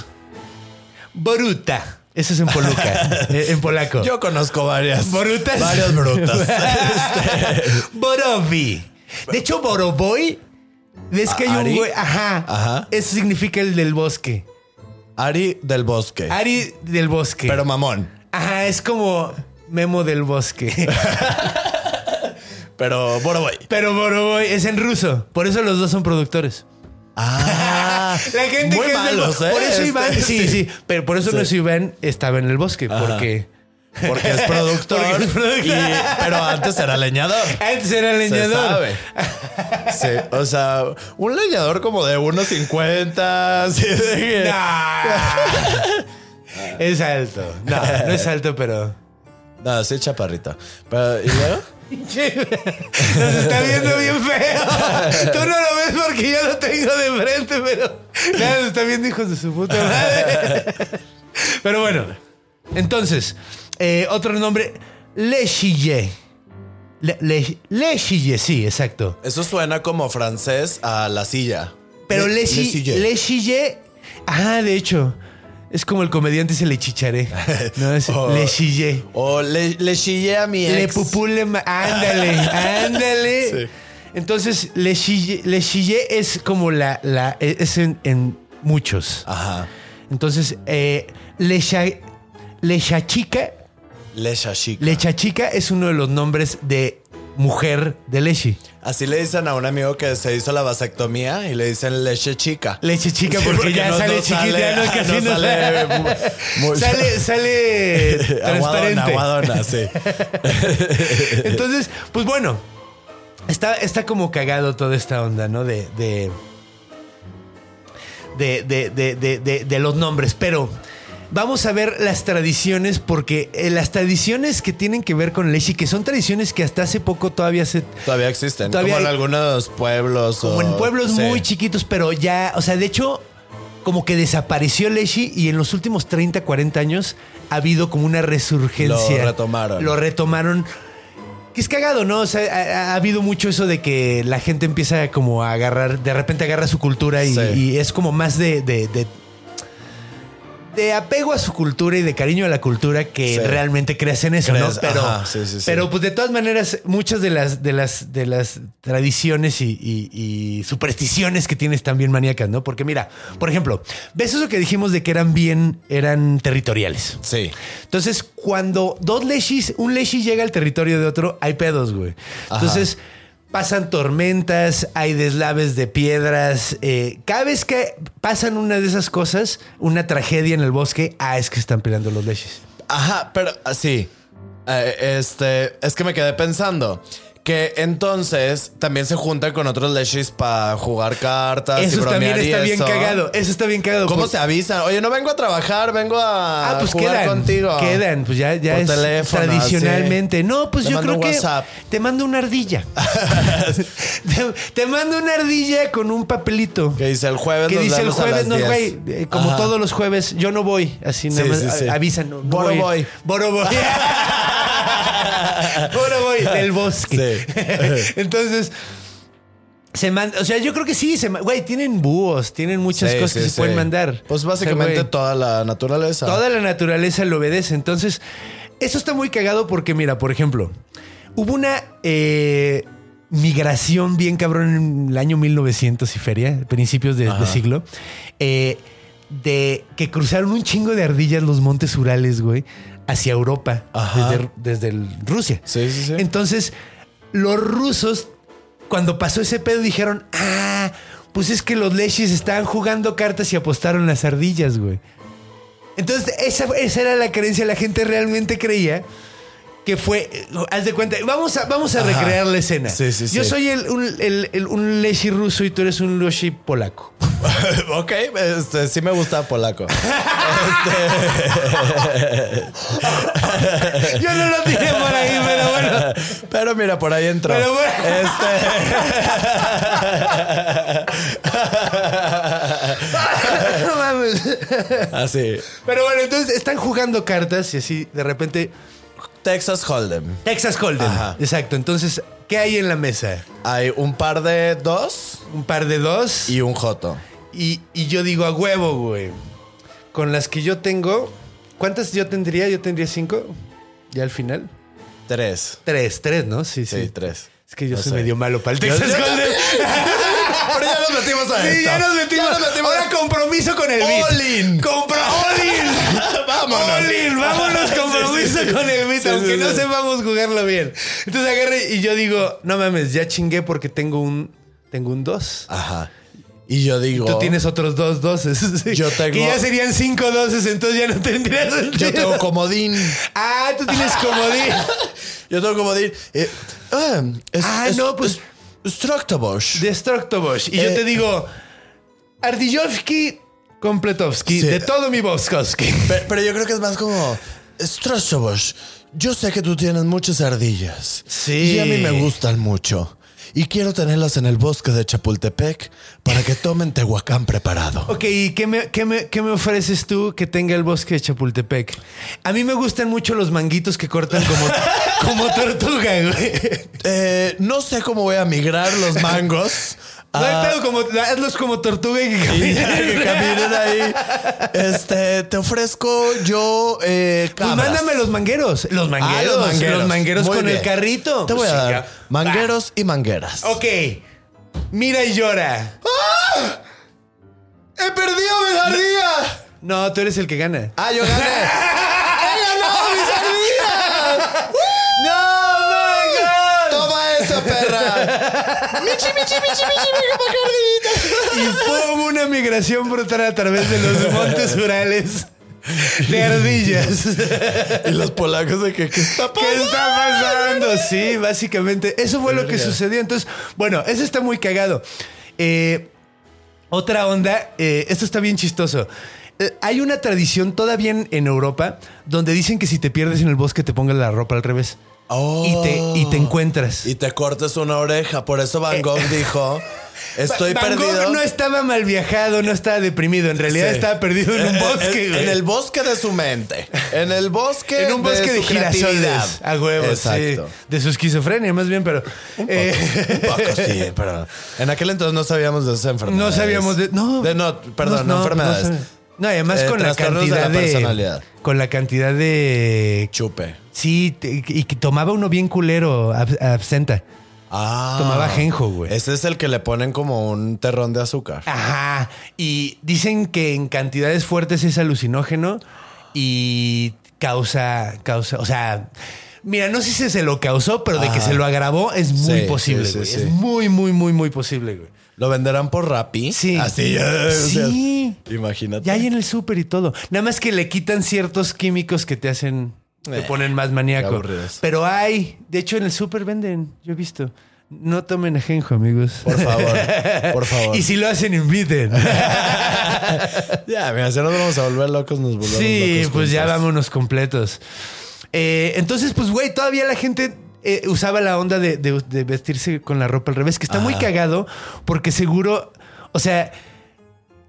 Boruta. Eso es en Poluca, eh, en polaco. Yo conozco varias. Borutas. Varias brutas. Este, Borovi. De hecho, Boroboy. ¿Ves que hay un güey? Ajá. Ajá. Eso significa el del bosque. Ari del bosque. Ari del bosque. Pero mamón. Ajá, es como Memo del bosque. Pero Boroboy. Pero Boroboy es en ruso. Por eso los dos son productores. Ah. La gente Muy que es del- malos, ¿eh? Por eso Este, Iván. Sí, sí. Pero por eso Sí. nuestro Iván estaba en el bosque. Porque. Porque es productor. Porque es productor. y- pero antes era leñador. Antes era Se leñador. sabe. Sí, o sea, un leñador como de 1.50. así de Nah. es alto. No, no es alto, pero. No, sí, chaparrito. Pero, ¿y luego? Nos está viendo bien feo. Tú no lo ves porque yo lo tengo de frente, pero. Nada, nos está viendo hijos de su puta madre. Pero bueno. Entonces, eh, otro nombre. Le Chille. Le, le, Le Chille, sí, exacto. Eso suena como francés a la silla. Pero Le, Le Chi- Chille. Le Chille. Ah, de hecho. Es como el comediante se le chicharé. No, es Oh. Le Chille. O le, le chillé a mi ex. Le pupule, ándale, ándale. Sí. Entonces, le chillé, le chillé es como la, la es en, en muchos. Ajá. Entonces, eh, le, cha- le chachica, Le chachica. le chachica es uno de los nombres de mujer de Leshi. Así le dicen a un amigo que se hizo la vasectomía y le dicen leche chica. Leche chica Sí, porque, ya no- sale no chiquita, sale- no, ajá, casi no sale sale. mu- muy- sale, sale transparente. Aguadona, aguadona, sí. Entonces, pues bueno, está, está como cagado toda esta onda, ¿no? De. de de, de, de, de, de- de los nombres, pero vamos a ver las tradiciones, porque eh, las tradiciones que tienen que ver con Leshi, que son tradiciones que hasta hace poco todavía se. Todavía existen. Todavía como en algunos pueblos. Como o- en pueblos sí. muy chiquitos, pero ya, o sea, de hecho, como que desapareció Leshi y en los últimos 30, 40 años ha habido como una resurgencia. Lo retomaron. Lo retomaron. Que es cagado, ¿no? O sea, ha, ha habido mucho eso de que la gente empieza como a agarrar, de repente agarra su cultura y, Sí. y es como más de, de- de- de apego a su cultura y de cariño a la cultura que Sí. realmente creas en eso, Crees, ¿no? Pero, ajá, sí, sí, sí. pero pues de todas maneras, muchas de las, de las, de las tradiciones y, y- y supersticiones que tienes también maníacas, ¿no? Porque mira, por ejemplo, ¿ves eso que dijimos de que eran bien, eran territoriales? Sí. Entonces, cuando dos leshis, un leshi llega al territorio de otro, hay pedos, güey. Entonces, pasan tormentas, hay deslaves de piedras. eh, cada vez que pasan una de esas cosas, una tragedia en el bosque, ah, es que están peleando los leshis. Ajá, pero así. este, es que me quedé pensando que entonces también se juntan con otros leshis para jugar cartas y Eso también y está bien cagado. Eso está bien cagado. ¿Cómo se avisan? Oye, no vengo a trabajar, vengo a Ah, pues jugar quedan. contigo. Quedan, pues ya, ya Por es teléfono, tradicionalmente. No, pues Te yo creo que te mando una ardilla. te, te mando una ardilla con un papelito. Que dice el jueves que nos dice el jueves, no, 10. güey, eh, como Ajá. todos los jueves, yo no voy, así nada Sí, más sí, avisan, no, Boro voy. Boro voy. Boro voy del bosque. Entonces, se manda, o sea, yo creo que sí, se güey, tienen búhos, tienen muchas Sí, cosas sí, que se sí. pueden mandar. Pues O sea, básicamente güey, toda la naturaleza. Toda la naturaleza lo obedece. Entonces, eso está muy cagado porque, mira, por ejemplo, hubo una eh, migración bien cabrón en el año 1900 y feria, principios de, de siglo, eh, de que cruzaron un chingo de ardillas los montes Urales, güey, hacia Europa, desde, desde el- Rusia. Sí, sí, sí. Entonces, los rusos, cuando pasó ese pedo, dijeron, ah, pues es que los leshis estaban jugando cartas y apostaron las ardillas, güey. Entonces, esa, esa era la creencia. La gente realmente creía que fue. Haz de cuenta. Vamos a, vamos a recrear la escena. Sí, sí, Yo sí. soy el, un, el- el- un leshi ruso y tú eres un leshi polaco. ok, este, sí me gusta polaco. Yo no lo tiré por ahí, pero bueno. Pero mira, por ahí entró. Pero bueno. No mames. Este, así. Pero bueno, entonces están jugando cartas y así de repente. Texas Hold'em. Texas Hold'em. Ajá. Exacto. Entonces, ¿qué hay en la mesa? Hay un par de dos Un par de dos. y un joto. Y, y yo digo a huevo, güey. Con las que yo tengo. ¿Cuántas yo tendría? Yo tendría cinco. Ya al final. Tres. Tres, tres, ¿no? Sí, sí. Sí, tres. Es que yo No soy sé. medio malo para el Texas yo Hold'em. Pero ya nos metimos a Sí, ya nos metimos. Ya nos metimos. Ahora compromiso con el beat. All in. Compro all in. Vámonos. All in. Vámonos, compromiso Sí, sí, sí. con el beat, aunque no sepamos jugarlo bien. Entonces agarré y yo digo, no mames, ya chingué porque tengo un, tengo un dos. Ajá. Y yo digo. Tú tienes otros dos doses. Yo tengo- Que ya serían cinco doses, entonces ya no tendrías sentido. Yo tengo comodín. Ah, tú tienes comodín. Yo tengo comodín. Eh, ah, es, Ah, es- no, pues- es- Structobosh. Destructobosh. Y yo Eh. te digo, Ardillovsky, Kompletovsky, Sí. de todo mi Boskovsky. Pe- Pero, yo creo que es más como. Structobosh. Yo sé que tú tienes muchas ardillas. Sí. Y a mí me gustan mucho. Y quiero tenerlas en el bosque de Chapultepec para que tomen Tehuacán preparado. Ok, ¿y qué me, qué me- qué me ofreces tú que tenga el bosque de Chapultepec? A mí me gustan mucho los manguitos que cortan como, como tortuga, güey. Eh, no sé cómo voy a migrar los mangos. No hay Ah, pedo, como, hazlos como tortuga y que y caminen. que caminen ahí. Este, te ofrezco yo eh, Pues mándame los mangueros. Los mangueros. Ah, los mangueros, mangueros. Muy con bien. el carrito. Te voy Pues a sí, dar mangueros y mangueras. Ok. Mira y llora. ¡He perdido mis ardillas! No, tú eres el que gana. ¡Ah, yo gané! ¡He ganado mis ardillas! ¡No, my God! ¡Toma eso, perra! ¡Michi, michi, michi, michi, michi, Y pum, una migración brutal a través de los montes Urales de ardillas. Y los polacos de que, ¿qué está ¿Qué pasando? está pasando? Sí, básicamente. Eso fue lo que sucedió. Entonces, bueno, eso está muy cagado. Eh, otra onda, eh, esto está bien chistoso. Eh, hay una tradición todavía en, en Europa donde dicen que si te pierdes en el bosque te pongas la ropa al revés. Oh. Y, te, y te encuentras. Y te cortes una oreja. Por eso Van Gogh dijo: Estoy Van Gogh no estaba mal viajado, no estaba deprimido. En realidad Sí. estaba perdido en un bosque. En, güey. en el bosque de su mente. En el bosque En un bosque de, su girasoles. A huevo, Exacto. sí. De su esquizofrenia, más bien, pero. eh, Un poco sí, pero en aquel entonces no sabíamos de esa enfermedad. No sabíamos de- no. De no, perdón, No, enfermedades. no. No, y además Eh, con la trastornos de cantidad la de, personalidad. Con la cantidad de. Chupe. Sí, te- y que tomaba uno bien culero, ab- absenta. Ah. Tomaba ajenjo, güey. Ese es el que le ponen como un terrón de azúcar. Ajá. Y dicen que en cantidades fuertes es alucinógeno y causa, causa, o sea, mira, no sé si se lo causó, pero de que se lo agravó es muy Sí, posible, sí, sí, güey. Es muy, muy, muy, muy posible, güey. ¿Lo venderán por Rappi? Sí. Así. eh, o sea, Sí. imagínate. Ya hay en el súper y todo. Nada más que le quitan ciertos químicos que te hacen, te Eh, ponen más maníaco. Pero hay, de hecho en el súper venden, yo he visto. No tomen ajenjo, amigos. Por favor, por favor. y si lo hacen, inviten. Ya, mira, si nos vamos a volver locos, nos volvemos Sí, locos pues ya vámonos completos. Eh, entonces, pues, güey, todavía la gente eh, usaba la onda de, de- de vestirse con la ropa al revés, que está muy cagado porque seguro, o sea,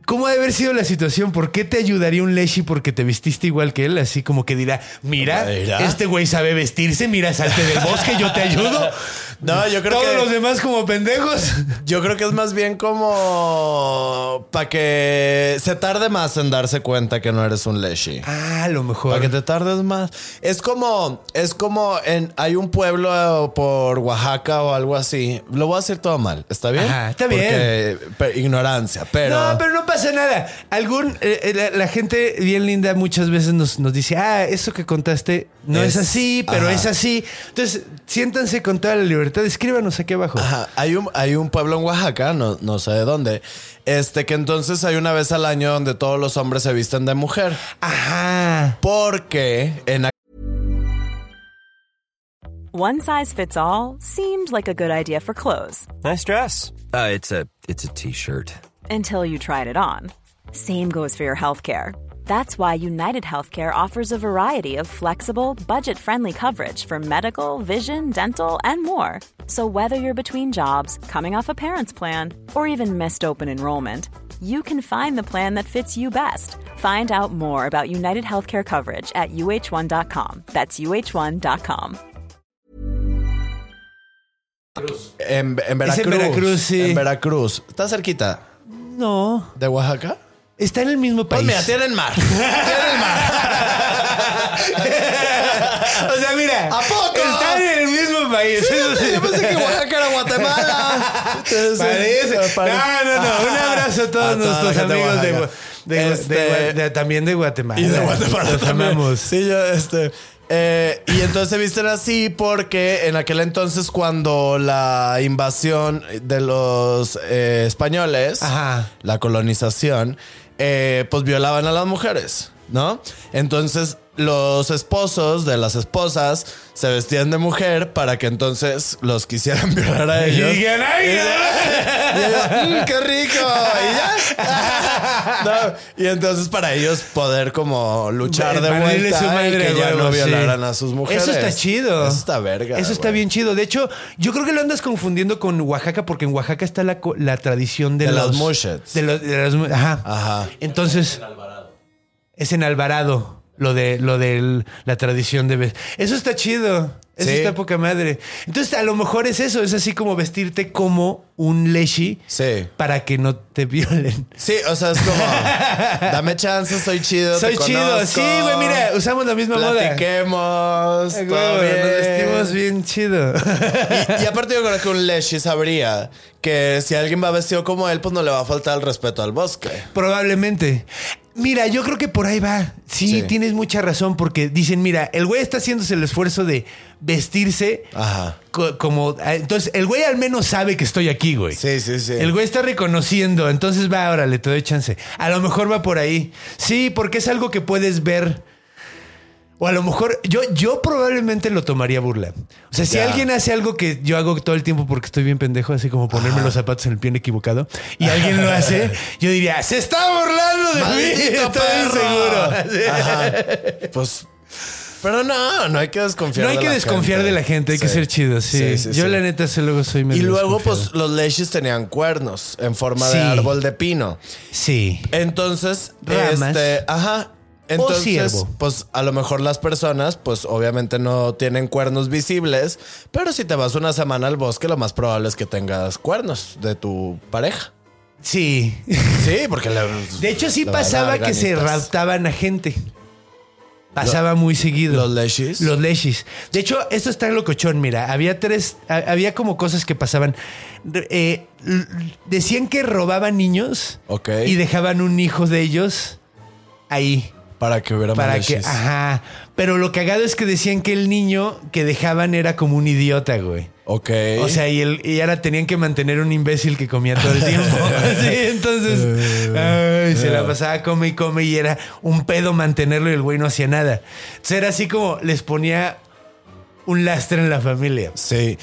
¿cómo ha de haber sido la situación? ¿Por qué te ayudaría un Leshi porque te vestiste igual que él? Así como que dirá, mira, Mira. este güey sabe vestirse, mira, salte del bosque, yo te ayudo. No, yo creo Todos que. los demás como pendejos. Yo creo que es más bien como para que se tarde más en darse cuenta que no eres un leshi. Ah, a lo mejor. Para que te tardes más. Es como, es como en, hay un pueblo por Oaxaca o algo así. Lo voy a decir todo mal. ¿Está bien? Ajá, está bien. Porque, pe- ignorancia, pero. No, pero no pasa nada. Algún, eh, eh, la, la gente bien linda muchas veces nos, nos dice, ah, eso que contaste no es, Es- así, pero ajá. es así. Entonces, siéntanse con toda la libertad. Escríbanos aquí abajo. Ajá, hay un, hay un pueblo en Oaxaca, no, no sé de dónde, este que entonces hay una vez al año donde todos los hombres se visten de mujer. Ajá. Porque en One size fits all seemed like a good idea for clothes Nice dress. Uh, it's a it's a t-shirt. until you tried it on. Same goes for your healthcare. That's why United Healthcare offers a variety of flexible, budget friendly coverage for medical, vision, dental, and more. So, whether you're between jobs, coming off a parent's plan, or even missed open enrollment, you can find the plan that fits you best. Find out more about United Healthcare coverage at uh1.com. That's uh1.com. En, en Es en Veracruz, sí. En Veracruz. Está cerquita No. de Oaxaca. Está en el mismo Pues país. mira, tienen mar. tienen mar. o sea, mira. ¿A poco? Están en el mismo país. Yo pensé que Oaxaca era Guatemala. Entonces, Parece. pare- No, no, no. Un abrazo a todos A nuestros de amigos de, de Este- de- también de Guatemala. Y de Guatemala Los también. amamos. Sí, yo, este. eh, y entonces se visten así porque en aquel entonces, cuando la invasión de los eh, españoles, Ajá. la colonización, eh, pues violaban a las mujeres, ¿no? Entonces los esposos de las esposas se vestían de mujer para que entonces los quisieran violar a Y ellos. digan, "Ay, Y yo, y yo, "Mm, ¡Qué rico! Y ya. No, y entonces para ellos poder como luchar de vuelta su madre y que ya huevo, no sí. violaran a sus mujeres. Eso está chido. Eso está verga. Eso está güey. bien chido. De hecho, yo creo que lo andas confundiendo con Oaxaca porque en Oaxaca está la, co- la tradición de, De los los mushets. De los, de los mu- ajá. Ajá. Entonces. Es en Alvarado. Lo de lo de la tradición de Eso está chido. Eso Sí. está poca madre. Entonces, a lo mejor es eso. Es así como vestirte como un leshi Sí. para que no te violen. Sí, o sea, es como, dame chance, soy chido. Soy te chido. conozco, Sí, güey, mira, usamos la misma moda. Platiquemos. Todo güey, bien. Nos vestimos bien chido. Y, y aparte yo creo que un Leshi sabría que si alguien va vestido como él, pues no le va a faltar el respeto al bosque. Probablemente. Mira, yo creo que por ahí va. Sí, Sí. tienes mucha razón porque dicen, mira, el güey está haciéndose el esfuerzo de vestirse Ajá. co- como... ah, Entonces, el güey al menos sabe que estoy aquí, güey. Sí, sí, sí. El güey está reconociendo, entonces va, órale, te doy chance. A lo mejor va por ahí. Sí, porque es algo que puedes ver. O a lo mejor yo, yo probablemente lo tomaría burla. O sea, si Ya. alguien hace algo que yo hago todo el tiempo porque estoy bien pendejo, así como ponerme los zapatos en el pie equivocado, y alguien lo hace, yo diría, se está burlando de mí. ¡Maldito Estoy seguro. Ajá. Pues. Pero no, no hay que desconfiar No hay de que la desconfiar gente. de la gente, hay que ser chido, sí. Sí, sí, yo la neta luego soy medio Y luego, pues, los leshis tenían cuernos en forma de árbol de pino. Sí. Entonces, Ramas. este, ajá. Entonces, pues a lo mejor las personas, pues obviamente no tienen cuernos visibles, pero si te vas una semana al bosque, lo más probable es que tengas cuernos de tu pareja. Sí. Sí, porque la- De hecho, sí pasaba verdad, que se raptaban a gente. Pasaba muy seguido. ¿Los leshis? Los leshis. De hecho, esto está locochón, mira. Había tres, ha- había como cosas que pasaban. Eh, decían que robaban niños y dejaban un hijo de ellos ahí. Para que hubiera Para más que, ajá. Pero lo cagado es que decían que el niño que dejaban era como un idiota, güey. Ok. O sea, y, el, y ahora tenían que mantener un imbécil que comía todo el tiempo. sí, entonces ay, se la pasaba come y come y era un pedo mantenerlo y el güey no hacía nada. Entonces era así como les ponía un lastre en la familia. Sí.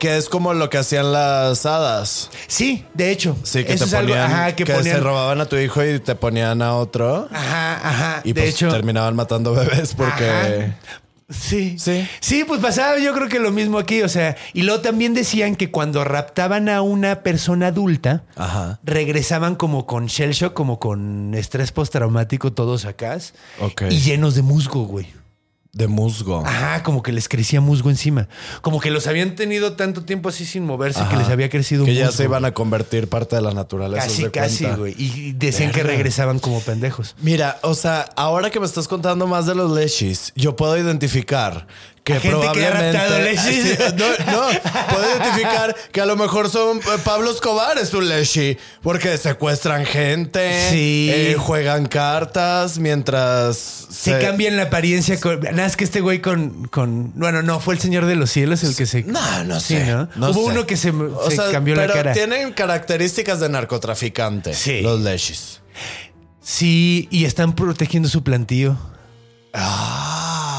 Que es como lo que hacían las hadas. Sí, de hecho. Sí, que eso te es algo ponían, ajá, que, que, ponían. se robaban a tu hijo y te ponían a otro. Ajá, ajá. Y de pues hecho. terminaban matando bebés porque. Ajá. Sí. Sí. Sí, pues pasaba yo creo que lo mismo aquí, o sea, y luego también decían que cuando raptaban a una persona adulta, Ajá. regresaban como con shell shock, como con estrés postraumático todos acá Ok. y llenos de musgo, güey. De musgo. Ajá, como que les crecía musgo encima. Como que los habían tenido tanto tiempo así sin moverse que Ajá. les había crecido Que un ya musgo. se iban a convertir parte de la naturaleza. Casi, de casi, güey. Y decían que regresaban como pendejos. Mira, o sea, ahora que me estás contando más de los leshis, yo puedo identificar que gente que ha probablemente. raptado leshis. Sí, no, no, puedo identificar que a lo mejor son eh, Pablo Escobar es un leshi, porque secuestran gente, Sí. eh, juegan cartas mientras Se cambian la apariencia con. Nada, es que este güey con, con. Bueno, no, fue el Señor de los Cielos el que se. No, no Sí, sé. ¿no? no Hubo sé. uno que se, O se sea, cambió la pero cara. tienen características de narcotraficante. Sí. Los leshis. Sí, y están protegiendo su plantío. Ah,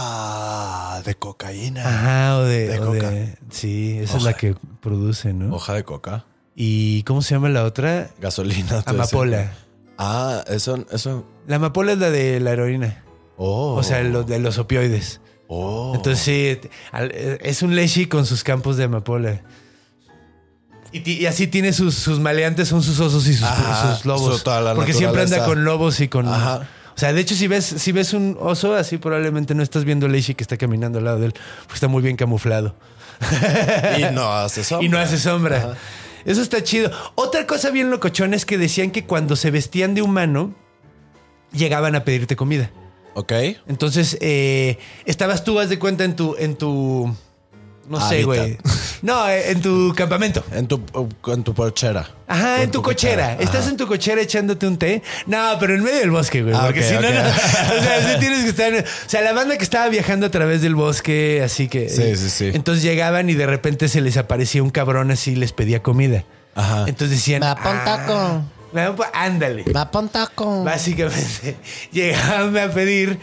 de cocaína. Ajá, o de. De o coca. de- sí, esa es la que produce, ¿no? Hoja de coca. ¿Y cómo se llama la otra? Gasolina. Amapola. Ah, eso, eso. La amapola es la de la heroína. Oh. O sea, lo de los opioides. Oh. Entonces sí, eh, es un leshi con sus campos de amapola. Y, así tiene sus, sus maleantes, son sus osos y sus, Ajá, sus lobos. Porque siempre anda con lobos y con... Ajá. O sea, de hecho, si ves, si ves un oso, así probablemente no estás viendo Leishi que está caminando al lado de él, porque está muy bien camuflado. Y no hace sombra. Y no hace sombra. Ajá. Eso está chido. Otra cosa bien locochona es que decían que cuando se vestían de humano, llegaban a pedirte comida. Ok. Entonces, eh, estabas tú, haz de cuenta, en tu. En tu no sé, Hábitat. güey. No, eh, en tu campamento. En tu, en tu porchera. Ajá, en tu cochera. Estás en tu cochera echándote un té. No, pero en medio del bosque, güey. Ah, porque si no, no. O sea, sí tienes que estar. O sea, la banda que estaba viajando a través del bosque, así que. Sí, sí, sí. Entonces llegaban y de repente se les aparecía un cabrón así y les pedía comida. Ajá. Entonces decían. Me da pa' un taco. "Ah, me ándale. Va pa' un taco. Básicamente, llegaban a pedir,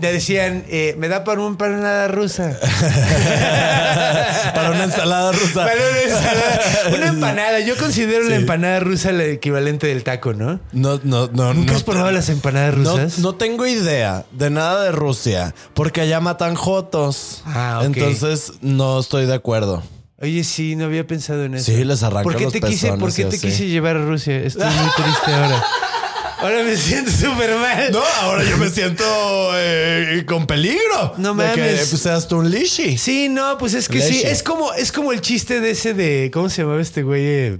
le decían, eh, me da para una empanada rusa. Para una ensalada rusa. Para una ensalada. Una empanada. Yo considero la empanada rusa el equivalente del taco, ¿no? No, no, no. ¿Nunca no, has probado las empanadas no, rusas? no tengo idea de nada de Rusia, porque allá matan jotos. Ah, ok. Entonces no estoy de acuerdo. Oye, sí, no había pensado en eso. Sí, les arrancan ¿Por qué los te quise, ¿por qué te así. quise llevar a Rusia? Estoy muy triste ahora. Ahora me siento súper mal. No, ahora yo me siento eh, con peligro. No De que mames. pues, seas tú un lishi. Sí, no, pues es que sí. Es como, es como el chiste de ese de. ¿Cómo se llamaba este güey?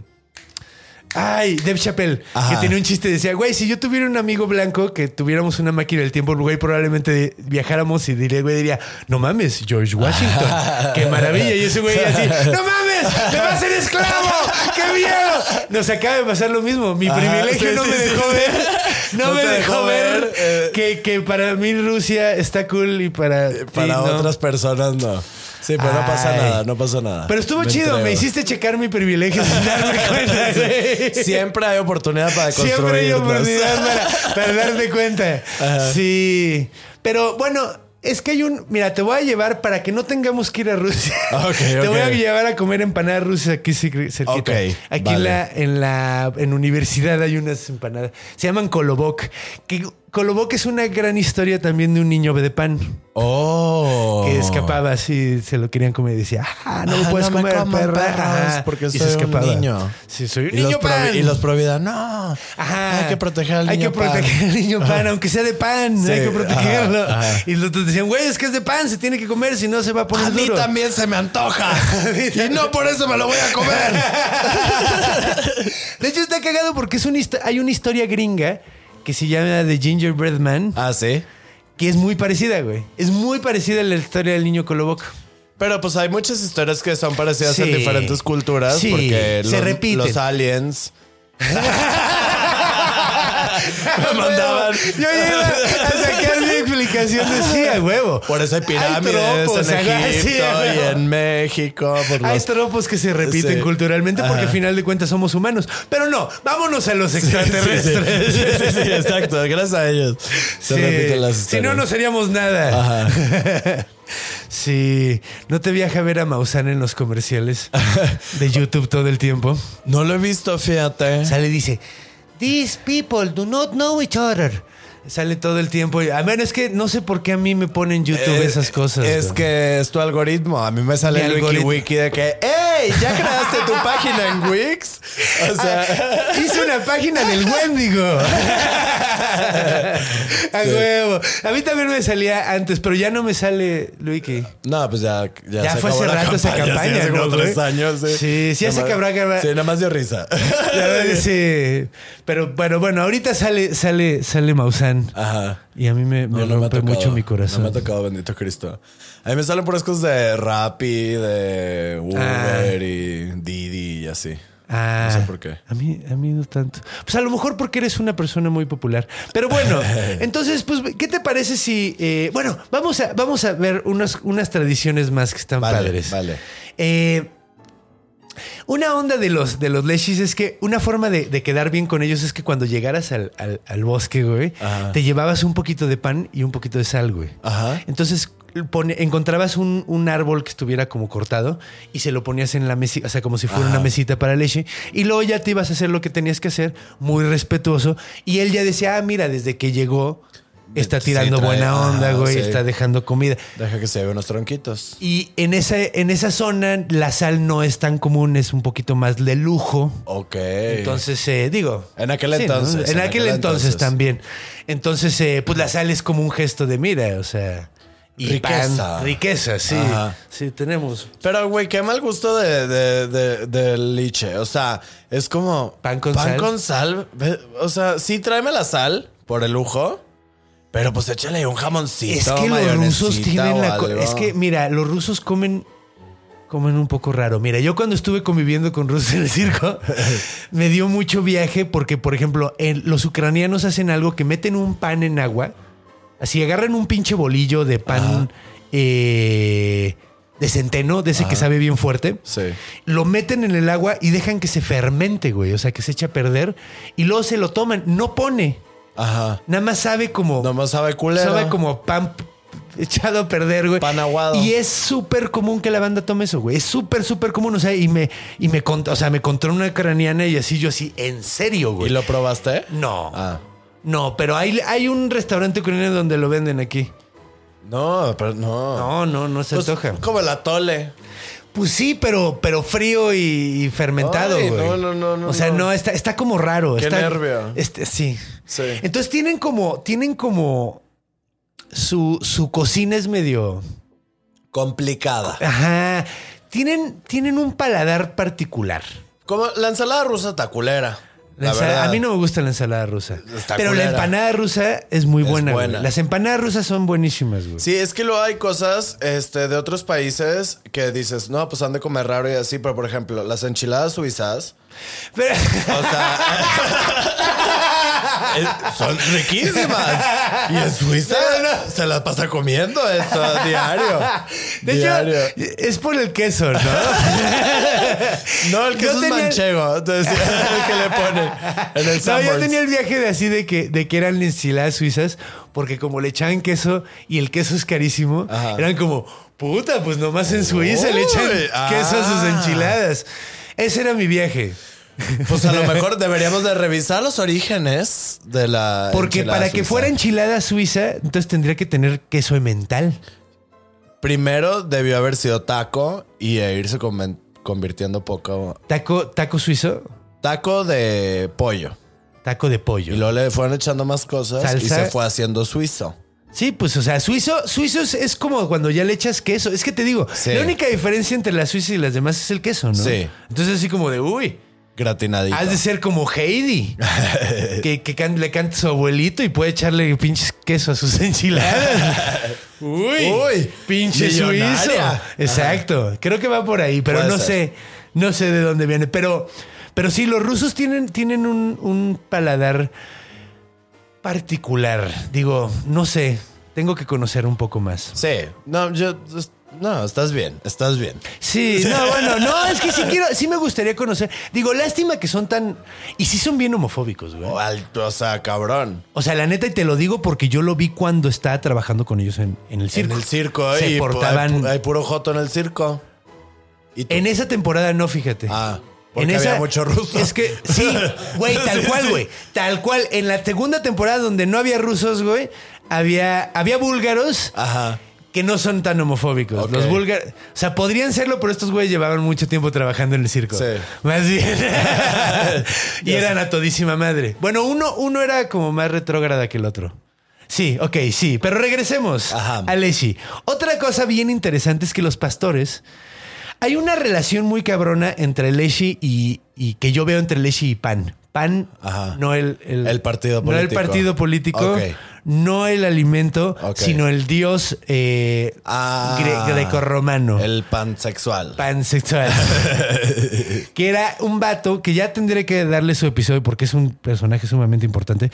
Ay, Dave Chappelle, Ajá. que tenía un chiste, decía, güey, si yo tuviera un amigo blanco que tuviéramos una máquina del tiempo, güey, probablemente viajáramos y diría, güey, diría, no mames, George Washington, qué maravilla. Y ese güey así, no mames, me va a ser esclavo, qué miedo. Nos acaba de pasar lo mismo, mi Ajá, privilegio sí, no sí, me sí, dejó ver, no, No me dejó, dejó ver, eh, que, que para mí Rusia está cool y para, Para ti no. otras personas no. Sí, pero no pasa Ay. nada, no pasa nada. Pero estuvo Me chido, entrego. me hiciste checar mi privilegio sin darme cuenta. güey. Siempre hay oportunidad para Siempre hay oportunidad para, para darte cuenta. Sí. Pero bueno, es que hay un. Mira, te voy a llevar para que no tengamos que ir a Rusia. Ok, Te voy a llevar a comer empanadas rusas aquí cer- cerquita. Ok, aquí vale. en la, en la en universidad hay unas empanadas. Se llaman Kolobok. Que Kolobok es una gran historia también de un niño de pan. Oh. Que escapaba así, se lo querían comer y decía, ah, no lo Ah, puedes no me comer, perra. perras, porque Y se soy un niño. Sí, soy un Y niño los, pan. y los pro vida, no. Ajá. Hay que proteger al Hay niño que proteger al niño pan, aunque sea de pan. Sí, hay que protegerlo. ajá, ajá. Y los otros decían, güey, es que es de pan, se tiene que comer, si no se va a poner A mí duro. también se me antoja. y no por eso me lo voy a comer. De hecho, está cagado porque es histo- hay una historia gringa que se llama The Gingerbread Man, ah, sí. que es muy parecida, güey. Es muy parecida a la historia del niño coloboco. Pero pues hay muchas historias que son parecidas Sí. en diferentes culturas. Sí, porque se los, repiten. los aliens. me mandaban. Yo iba explicación de sí, a huevo. Por eso hay pirámides tropos, en ajá, Egipto y en México. Por Hay los- tropos que se repiten Sí. culturalmente porque Ajá. al final de cuentas somos humanos. Pero no, vámonos a los extraterrestres. Sí, sí, sí, exacto. Gracias a ellos. Se repiten las Si no, no seríamos nada. sí. ¿No te viaja a ver a Maussan en los comerciales de YouTube todo el tiempo? No lo he visto, fíjate. Sale y dice, These people do not know each other. Sale todo el tiempo. y- A ver, es que no sé por qué a mí me ponen YouTube Eh, esas cosas. Es güey. que es tu algoritmo. A mí me sale el wiki wiki de que, ¡Ey! ¿Ya creaste tu página en Wix? O sea, Hice una página del Wendigo. a huevo. A mí también me salía antes, pero ya no me sale Luiki. no, pues ya. Ya, Ya se fue hace rato esa sí, campaña, hace como ¿no, tres años. Sí, Sí, sí, hace más- cabrón, cabrón. Sí, nada más dio risa. La verdad, sí. Pero bueno, bueno, ahorita sale, sale, sale Maussan. Ajá. Y a mí me, me No, no me ha rompe tocado. mucho mi No corazón. me ha tocado, bendito Cristo. A mí me salen puras cosas de Rappi, de Uber Ah. y Didi y así. Ah, No sé por qué. A mí, a mí no tanto. Pues a lo mejor porque eres una persona muy popular. Pero bueno, entonces, pues, ¿qué te parece si. eh, bueno, vamos a, vamos a ver unas, unas tradiciones más que están Vale, padres. vale. Eh, una onda de los, de los leshis es que una forma de, de quedar bien con ellos es que cuando llegaras al, al- al bosque, güey, Ajá. te llevabas un poquito de pan y un poquito de sal, güey. Ajá. Entonces pone- encontrabas un, un árbol que estuviera como cortado y se lo ponías en la mesita, o sea, como si fuera Ajá. una mesita para leche. Y luego ya te ibas a hacer lo que tenías que hacer, muy respetuoso. Y él ya decía, ah, mira, desde que llegó está Sí, tirando trae- buena onda, ajá, güey, sí. está dejando comida. Deja que se lleve unos tronquitos. Y en esa, en esa zona la sal no es tan común, es un poquito más de lujo. Ok. Entonces, eh, digo. En aquel entonces, En, en aquel, aquel entonces, entonces. también. Entonces, eh, pues la sal es como un gesto de mira, o sea. y Riqueza. pan, riqueza, sí. Ajá. Sí, tenemos. Pero, güey, qué mal gusto de, de, de- liche. O sea, es como... Pan con pan sal. con sal. O sea, sí, tráeme la sal por el lujo. Pero pues échale un jamoncito, Es que los rusos tienen la. Es que, mira, los rusos comen. Comen un poco raro. Mira, yo cuando estuve conviviendo con rusos en el circo, me dio mucho viaje porque, por ejemplo, en- los ucranianos hacen algo que meten un pan en agua. Así agarran un pinche bolillo de pan eh, de centeno, de ese que sabe bien fuerte. Sí. Lo meten en el agua y dejan que se fermente, güey. O sea, que se echa a perder. Y luego se lo toman. No pone. Ajá. Nada más sabe como. Nomás sabe culero. Sabe como pan echado a perder, güey. Pan aguado. Y es súper común que la banda tome eso, güey. Es súper, súper común. O sea, y me, y me contó, o sea, me contó una ucraniana y así, yo así, en serio, ¿Y güey. lo probaste? No. Ah. No, pero hay, hay un restaurante ucraniano donde lo venden aquí. No, pero no. No, no, no se Pues, antoja. como el atole. Pues sí, pero, pero frío y, y fermentado, Ay, güey. no, no, no, no, O sea, no. no, está, está como raro. Qué está, nervio. este, sí. Sí. Entonces tienen como, tienen como su, su cocina es medio. Complicada. Ajá. Tienen, tienen un paladar particular. Como la ensalada rusa taculera. La verdad. a mí no me gusta la ensalada rusa. Pero culera. la empanada rusa es muy Es buena. Las empanadas rusas son buenísimas, güey. Sí, es que luego hay cosas este, de otros países que dices, no, pues han de comer raro y así, pero por ejemplo, las enchiladas suizas, Pero- o sea, es- son riquísimas. Y en Suiza se las pasa comiendo esto a diario. de diario. hecho, es por el queso, ¿no? no, el que yo es manchego, entonces, el que le ponen en el No, yo tenía el viaje de así de que, de que eran enchiladas suizas, porque como le echaban queso y el queso es carísimo, Ajá. eran como, puta, pues nomás en Suiza le echan Uy, queso a sus ah. enchiladas. Ese era mi viaje. Pues a lo mejor deberíamos de revisar los orígenes de la Porque para que fuera enchilada suiza, entonces tendría que tener queso emmental. primero debió haber sido taco y e irse convirtiendo poco. Taco, taco suizo, Taco de pollo. taco de pollo. Y luego le fueron echando más cosas y se fue haciendo suizo. Sí, pues, o sea, suizo, suizo es, es como cuando ya le echas queso. Es que te digo, Sí. la única diferencia entre la suiza y las demás es el queso, ¿no? Sí. Entonces, así como de, uy, Gratinadito. has de ser como Heidi, que, que can- le canta a su abuelito y puede echarle pinches queso a sus enchiladas. uy, Uy, pinche millonaria. suizo. Exacto. Creo que va por ahí, pero Puede no ser. sé, no sé de dónde viene. Pero, pero sí, los rusos tienen, tienen un, un paladar particular. Digo, no sé, tengo que conocer un poco más. Sí. No, yo. No, estás bien, estás bien. Sí, no, bueno, no, es que sí quiero, sí me gustaría conocer. Digo, lástima que son tan. Y sí son bien homofóbicos, güey. O, al- o sea, cabrón. O sea, la neta, y te lo digo porque yo lo vi cuando estaba trabajando con ellos en, en el circo. En el circo, Se y portaban. Hay, pu- hay puro joto en el circo. ¿Y? En esa temporada no, fíjate. Ah, porque había mucho ruso. Es que, sí, güey, tal Sí, cual, sí. güey. Tal cual. En la segunda temporada donde no había rusos, güey, había, había búlgaros Ajá. Que no son tan homofóbicos. Los búlgaros, o sea, podrían serlo, pero estos güeyes llevaban mucho tiempo trabajando en el circo. Sí. Más bien. y eran a todísima madre. Bueno, uno, uno era como más retrógrada que el otro. Sí, ok, sí. Pero regresemos Ajá. a Leshi. Otra cosa bien interesante es que los pastores. Hay una relación muy cabrona entre Leshi y, y que yo veo entre Leshi y Pan. Pan, Ajá. no el, El partido No el político. partido político, no el alimento, sino el dios eh, Ah, gre- grecorromano. El pansexual. Pansexual. que era un vato que ya tendré que darle su episodio porque es un personaje sumamente importante.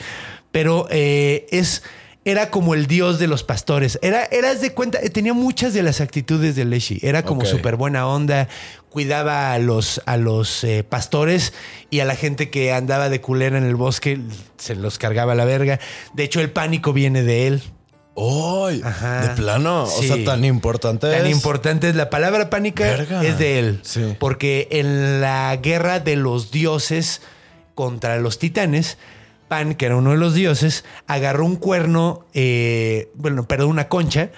Pero eh, es. Era como el dios de los pastores. Era, eras de cuenta, eh, tenía muchas de las actitudes de Leshi. Era como Ok. súper buena onda, cuidaba a los, a los eh, pastores y a la gente que andaba de culera en el bosque, se los cargaba la verga. De hecho, el pánico viene de él. ¡Ay! Ajá. De plano. O sea, tan importante Tan es. importante es la palabra pánica Verga. es de él. Sí. Porque en la guerra de los dioses contra los titanes, Pan, que era uno de los dioses, agarró un cuerno, eh, bueno, perdón, una concha,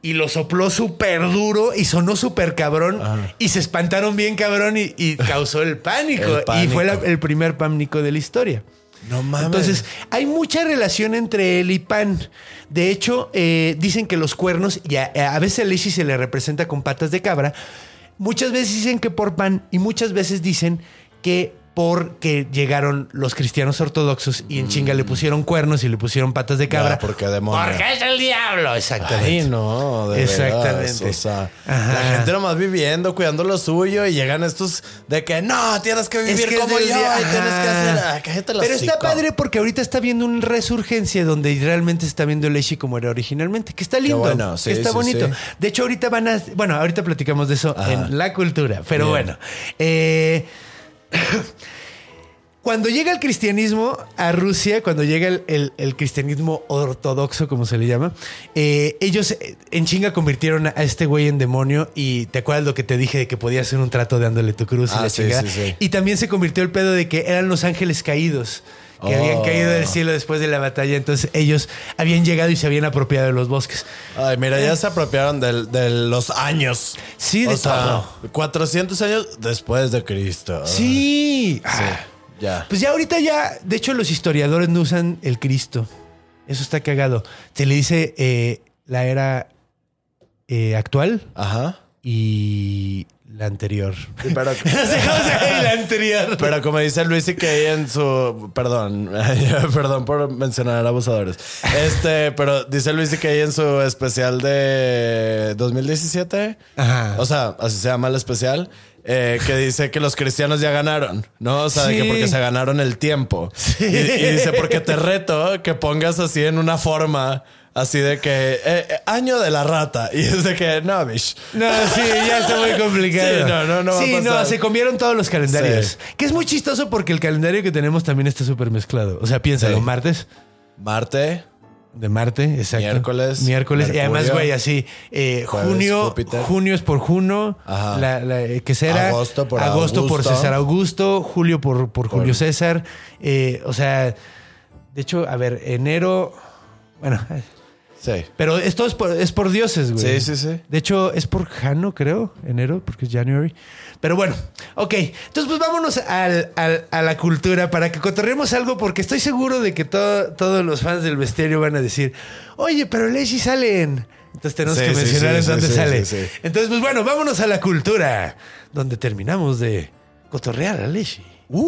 y lo sopló súper duro y sonó súper cabrón. Y se espantaron bien cabrón y, y causó el pánico. El Y fue la- el primer pánico de la historia. No mames. Entonces, hay mucha relación entre él y Pan. De hecho, eh, dicen que los cuernos, y a, a veces a Leshi se le representa con patas de cabra, muchas veces dicen que por Pan y muchas veces dicen que porque llegaron los cristianos ortodoxos y en chinga le pusieron cuernos y le pusieron patas de cabra. Porque demonio. Porque es el diablo, exactamente. Ay, no, de Exactamente. Exactamente. O sea, Ajá. la gente nomás viviendo, cuidando lo suyo y llegan estos de que no, tienes que vivir que como yo y tienes que hacer. Cállate Pero está padre porque ahorita está viendo una resurgencia donde realmente está viendo Leshi como era originalmente, que está lindo, bueno, sí, que está sí, bonito. sí. De hecho, ahorita van a, bueno, ahorita platicamos de eso Ajá. en la cultura, pero Bien. bueno. eh, Cuando llega el cristianismo a Rusia, cuando llega el, el- el cristianismo ortodoxo, como se le llama, eh, ellos eh, en chinga convirtieron a este güey en demonio y te acuerdas lo que te dije de que podía hacer un trato dándole tu cruz y Ah, la sí, chingada? sí, sí. Y también se convirtió el pedo de que eran los ángeles caídos. Que Oh. habían caído del cielo después de la batalla. Entonces ellos habían llegado y se habían apropiado de los bosques. Ay, mira, ya se apropiaron del- de, los años. Sí, de sea, todo. 400 años después de Cristo. Sí. Sí, Ah, ya. Pues ya ahorita ya, de hecho los historiadores no usan el Cristo. Eso está cagado. Se le dice eh, la era eh, actual Ajá. y la anterior. Pero, la anterior. pero como dice Luis y que en su. Perdón, perdón por mencionar abusadores. Este, pero dice Luis y que en su especial de 2017. Ajá. O sea, así se llama el especial. eh, que dice que los cristianos ya ganaron, ¿no? O sea, de que Sí. porque se ganaron el tiempo. Y, y dice, porque te reto que pongas así en una forma así de que eh, eh, año de la rata. Y es de que no, bish. No, sí, ya está muy complicado. Sí, no, no, no va a Sí, pasar. no, se comieron todos los calendarios. Sí. Que es muy chistoso porque el calendario que tenemos también está súper mezclado. O sea, piénsalo, Sí. martes. Marte, De Marte, exacto. Miércoles, Miércoles. Y además, güey, así. eh, Jueves, junio. Júpiter. Junio es por Juno. Ajá. La, la- ¿Qué será? Agosto por Agosto por. César Augusto. Julio por, por Julio Por- César. Eh, o sea, de hecho, a ver, enero. Bueno, Sí. Pero esto es por, es por dioses, güey. Sí, sí, sí. De hecho, es por Jano, creo, enero, porque es January. Pero bueno, ok. Entonces, pues vámonos al- al- a la cultura para que cotorremos algo, porque estoy seguro de que todo- todos los fans del bestiario van a decir, oye, pero Leshi sale en... Entonces tenemos Sí, que sí, mencionar en dónde sale. sí, sí. Entonces, pues bueno, vámonos a la cultura, donde terminamos de cotorrear a Leshi. En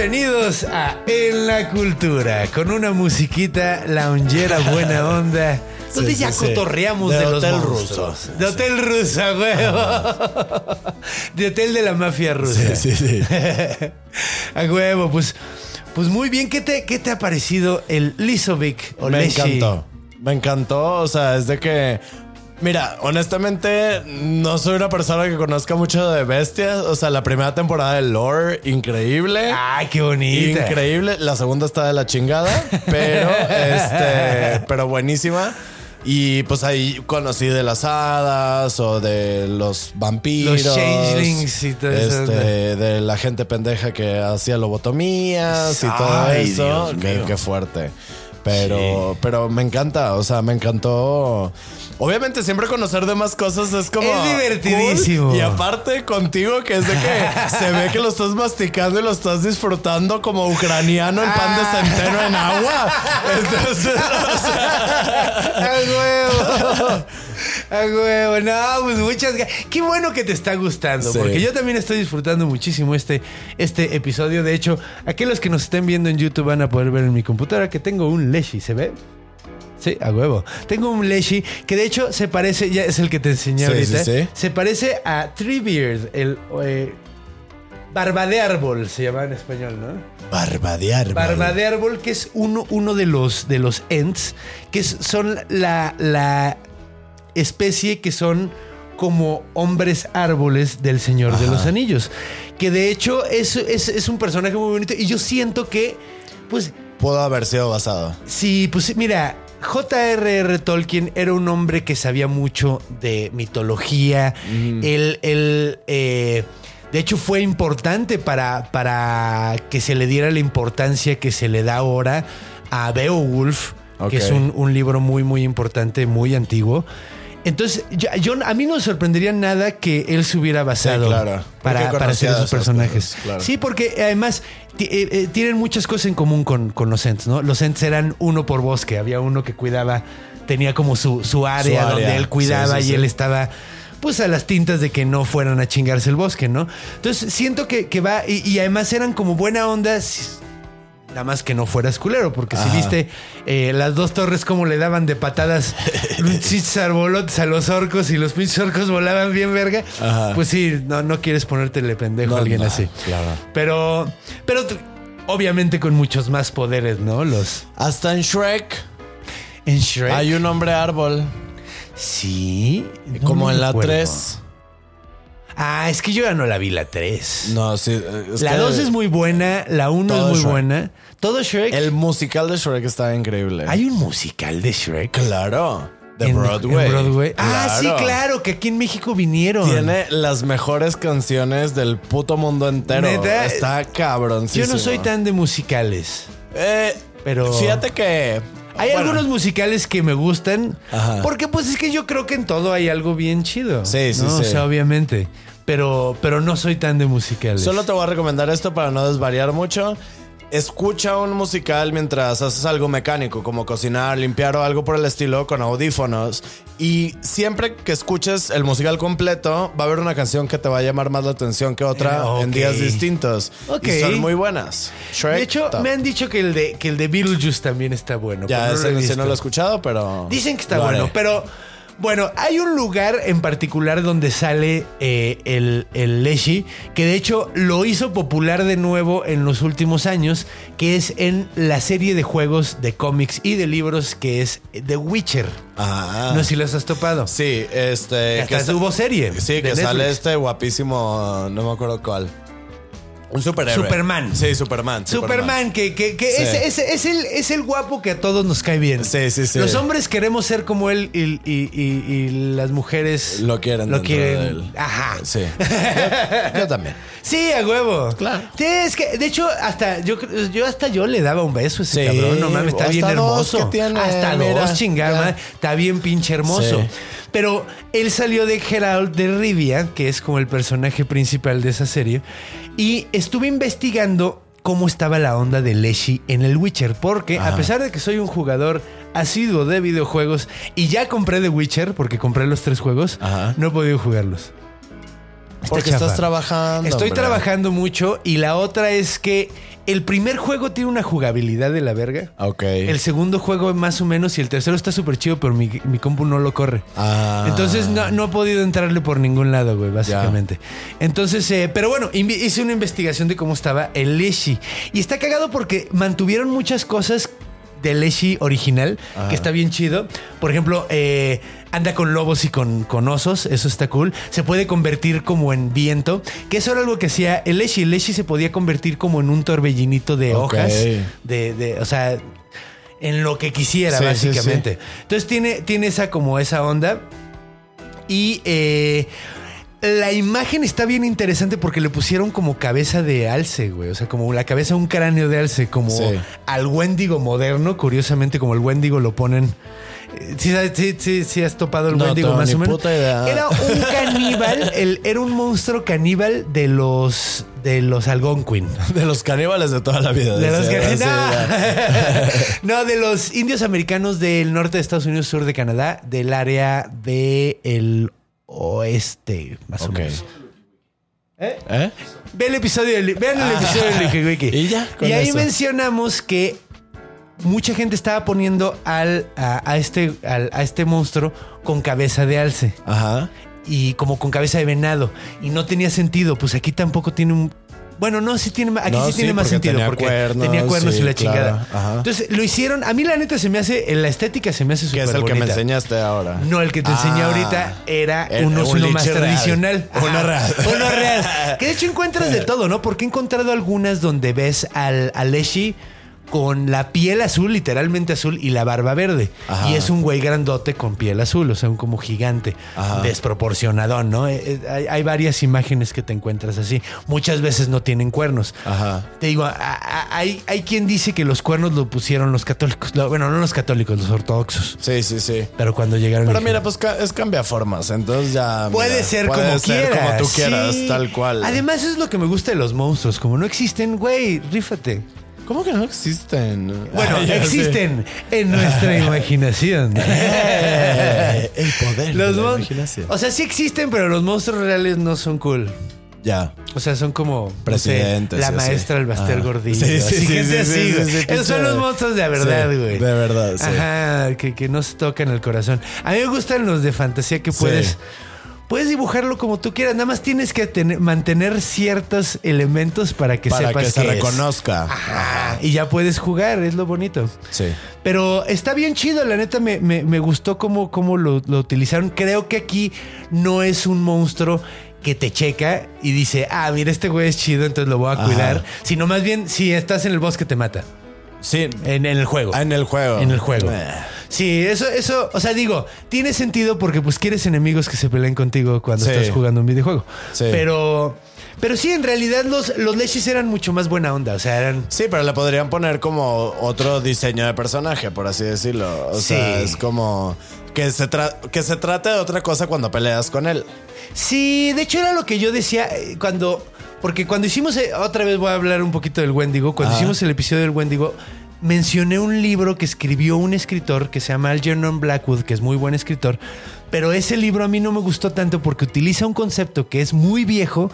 bienvenidos a En la Cultura, con una musiquita loungera buena onda, donde sí, ya sí. cotorreamos De de, los hotel monstruos. ruso. De hotel ruso, huevo. De hotel de la mafia rusa. Sí, sí, sí. A huevo, pues, pues muy bien. ¿Qué te, qué te ha parecido el Lisovic o Me Leshi? encantó. Me encantó. O sea, es de que. Mira, honestamente, no soy una persona que conozca mucho de bestias. O sea, la primera temporada de Lore, increíble. Ay, qué bonita. Increíble. La segunda está de la chingada, pero este, pero buenísima. Y pues ahí conocí de las hadas o de los vampiros. Los changelings y todo eso. este, De la gente pendeja que hacía lobotomías y todo eso. Qué fuerte. Pero, pero me encanta, o sea, me encantó. Obviamente siempre conocer de más cosas es como... Es divertidísimo. cool. Y aparte contigo que es de que se ve que lo estás masticando y lo estás disfrutando como ucraniano el pan de Ah. centeno en agua. Entonces, o sea, A huevo. A huevo. No, pues muchas gracias. Qué bueno que te está gustando. Sí. Porque yo también estoy disfrutando muchísimo este, este episodio. De hecho, aquellos que nos estén viendo en YouTube van a poder ver en mi computadora que tengo un Leshi. ¿Se ve? Sí, a huevo. Tengo un Leshi que de hecho se parece, ya es el que te enseñé Sí, ahorita. sí, sí. Se parece a Treebeard, el eh, barba de árbol se llama en español, ¿no? barba de árbol. Barba de árbol, que es uno, uno de los de los Ents, que son la, la especie que son como hombres árboles del Señor de los Anillos. Que de hecho es, es, es un personaje muy bonito. Y yo siento que, pues, Pudo haber sido basado. Sí, pues mira, J.R.R. Tolkien era un hombre que sabía mucho de mitología. Él, él, eh, de hecho, fue importante para, para que se le diera la importancia que se le da ahora a Beowulf, que es un, un libro muy, muy importante, muy antiguo. Entonces, yo, yo- a mí no me sorprendería nada que él se hubiera basado claro. para, para hacer esos personajes. cosas, claro. Sí, porque además ti- eh, eh, tienen muchas cosas en común con, con los Ents, ¿no? Los Ents eran uno por bosque. Había uno que cuidaba, tenía como su, su área Su área. donde él cuidaba Sí, sí, y él estaba pues a las tintas de que no fueran a chingarse el bosque, ¿no? Entonces siento que, que va, y, y además eran como buena onda, nada más que no fueras culero, porque si viste eh, las dos torres como le daban de patadas pinches arbolotes a los orcos y los pinches orcos volaban bien verga, Ajá. pues sí, no, no quieres ponértele pendejo No, a alguien no, así. claro. Pero, pero obviamente con muchos más poderes, ¿no? Los Hasta en Shrek en Shrek. hay un hombre árbol. Sí. no como en la recuerdo. 3. Ah, es que yo ya no la vi la 3. No, sí. eh, es la que 2 es muy buena, la 1 es muy Shrek. buena. Todo Shrek. El musical de Shrek está increíble. Hay un musical de Shrek. Claro. De Broadway. en Broadway. Ah, sí, claro, que aquí en México vinieron. Tiene las mejores canciones del puto mundo entero. Neta, Está cabroncísimo. Yo no soy tan de musicales. Eh, Pero- Fíjate que. Hay bueno, algunos musicales que me gustan. Ajá. Porque pues es que yo creo que en todo hay algo bien chido. Sí, sí, ¿no? sí. O sea, obviamente. Pero, pero no soy tan de musicales. Solo te voy a recomendar esto para no desvariar mucho. Escucha un musical mientras haces algo mecánico, como cocinar, limpiar o algo por el estilo, con audífonos. Y siempre que escuches el musical completo, va a haber una canción que te va a llamar más la atención que otra Eh, ok. en días distintos. Ok. Y son muy buenas. Shrek, de hecho, top. me han dicho que el de, que el de Beetlejuice también está bueno. Ya, ese, no lo he escuchado, pero. Dicen que está bueno, haré. pero bueno, hay un lugar en particular donde sale eh, el, el Leshi, que de hecho lo hizo popular de nuevo en los últimos años, que es en la serie de juegos, de cómics y de libros que es The Witcher. Ah. No sé si los has topado. Sí, este. Hasta sa- hubo serie Sí, que sale este guapísimo. No me acuerdo cuál. Un superhéroe. Superman. Sí, Superman. Superman, que, que, que Sí. es, es- es el, es el guapo que a todos nos cae bien. Sí, sí, sí. Los hombres queremos ser como él y, y- y- y las mujeres Lo quieren Lo quieren. de él. Ajá. Sí. Yo, yo también. Sí, a huevo. Claro. Sí, es que, de hecho, hasta yo, yo hasta yo le daba un beso a ese Sí, cabrón. No mames, está bien hermoso. tiene, hasta mira, dos, chingada. Está bien pinche hermoso. Sí. Pero él salió de Geralt de Rivia, que es como el personaje principal de esa serie. Y estuve investigando cómo estaba la onda de Leshy en el Witcher. Porque a pesar de que soy un jugador asiduo de videojuegos y ya compré The Witcher, porque compré los tres juegos, Ajá. no he podido jugarlos. Está Porque chafa. estás trabajando. Estoy hombre. trabajando mucho y la otra es que el primer juego tiene una jugabilidad de la verga. Ok. El segundo juego más o menos y el tercero está súper chido, pero mi, mi compu no lo corre. Ah. Entonces no, no he podido entrarle por ningún lado, güey, básicamente. Entonces, eh, pero bueno, hice una investigación de cómo estaba el Leshi. Y está cagado porque mantuvieron muchas cosas del Leshi original, que está bien chido. Por ejemplo, eh, anda con lobos y con, con osos, eso está cool. Se puede convertir como en viento, que eso era algo que hacía el Leshi. El Leshi se podía convertir como en un torbellinito de hojas, de, de, o sea, en lo que quisiera, Sí, sí, básicamente. Entonces tiene, tiene esa como esa onda. Y eh, la imagen está bien interesante porque le pusieron como cabeza de alce, güey. O sea, como la cabeza un cráneo de alce, como al Wendigo moderno. Curiosamente, como el Wendigo lo ponen. Eh, Sí, sí, sí, sí has topado el No Wendigo más o menos. Era un caníbal, el- era un monstruo caníbal de los de los Algonquin. De los caníbales de toda la vida. De los sí, ya. no. No, de los indios americanos del norte de Estados Unidos, sur de Canadá, del área del oeste, más o menos. ¿Eh? Ve el episodio del, vean el episodio del Wiki. Y ya, con Y ahí eso. mencionamos que mucha gente estaba poniendo al, a, a este, al- a este monstruo con cabeza de alce Ajá. y como con cabeza de venado. Y no tenía sentido. Pues aquí tampoco tiene un. Bueno, no, sí tiene, aquí No, sí sí, tiene más sentido tenía porque cuernos, tenía cuernos sí, y la claro, chingada. ajá. Entonces lo hicieron. A mí, la neta, se me hace. En la estética se me hace Que súper es el que me enseñaste ahora. No, el que te enseñé Ah. ahorita era El- uno, un uno más real. tradicional. Uno real. Uno real. Que de hecho encuentras de todo, ¿no? Porque he encontrado algunas donde ves al, al Leshi con la piel azul, literalmente azul, y la barba verde. Ajá. Y es un güey grandote con piel azul, o sea, un como gigante, Ajá. desproporcionadón, ¿no? Eh, eh, Hay, hay varias imágenes que te encuentras así. Muchas veces no tienen cuernos. Ajá. Te digo, hay, hay quien dice que los cuernos lo pusieron los católicos. No, bueno, no los católicos, los ortodoxos. Sí, sí, sí. Pero cuando llegaron... Pero mira, pues es cambia formas, entonces ya. Puede mira, ser puede como ser quieras. como tú quieras, sí. tal cual. Además, eso es lo que me gusta de los monstruos. Como no existen, güey, rífate. ¿Cómo que no existen? Bueno, Ay, ya sé. existen en nuestra imaginación. Eh, el poder los de la imaginación. O sea, sí existen, pero los monstruos reales no son cool. Ya. O sea, son como no sé, la maestra del Baster Ah. Gordillo. Sí, sí, así, sí, así, Esos son los monstruos de verdad, Sí, güey. de verdad, sí. Ajá, que, que no se tocan el corazón. A mí me gustan los de fantasía que puedes. Puedes dibujarlo como tú quieras, nada más tienes que tener- mantener ciertos elementos para que Para sepas que se qué es. reconozca. Ajá, y ya puedes jugar, es lo bonito. Sí. Pero está bien chido, la neta me, me- me gustó cómo, cómo lo, lo utilizaron. Creo que aquí no es un monstruo que te checa y dice, ah, mira, este güey es chido, entonces lo voy a Ajá. cuidar. Sino más bien, si estás en el bosque te mata. Sí. En, en el juego. Ah, en el juego. En el juego. Eh. Sí, eso, eso, o sea, digo, tiene sentido porque pues quieres enemigos que se peleen contigo cuando Sí. estás jugando un videojuego. Sí. Pero, pero sí, en realidad los, los Leshis eran mucho más buena onda. O sea, eran. Sí, pero le podrían poner como otro diseño de personaje, por así decirlo. O sea, es como que se, que se trate de otra cosa cuando peleas con él. Sí, de hecho era lo que yo decía eh, cuando. Porque cuando hicimos. eh, Otra vez voy a hablar un poquito del Wendigo. Cuando hicimos el episodio del Wendigo, mencioné un libro que escribió un escritor que se llama Algernon Blackwood, que es muy buen escritor. Pero ese libro a mí no me gustó tanto porque utiliza un concepto que es muy viejo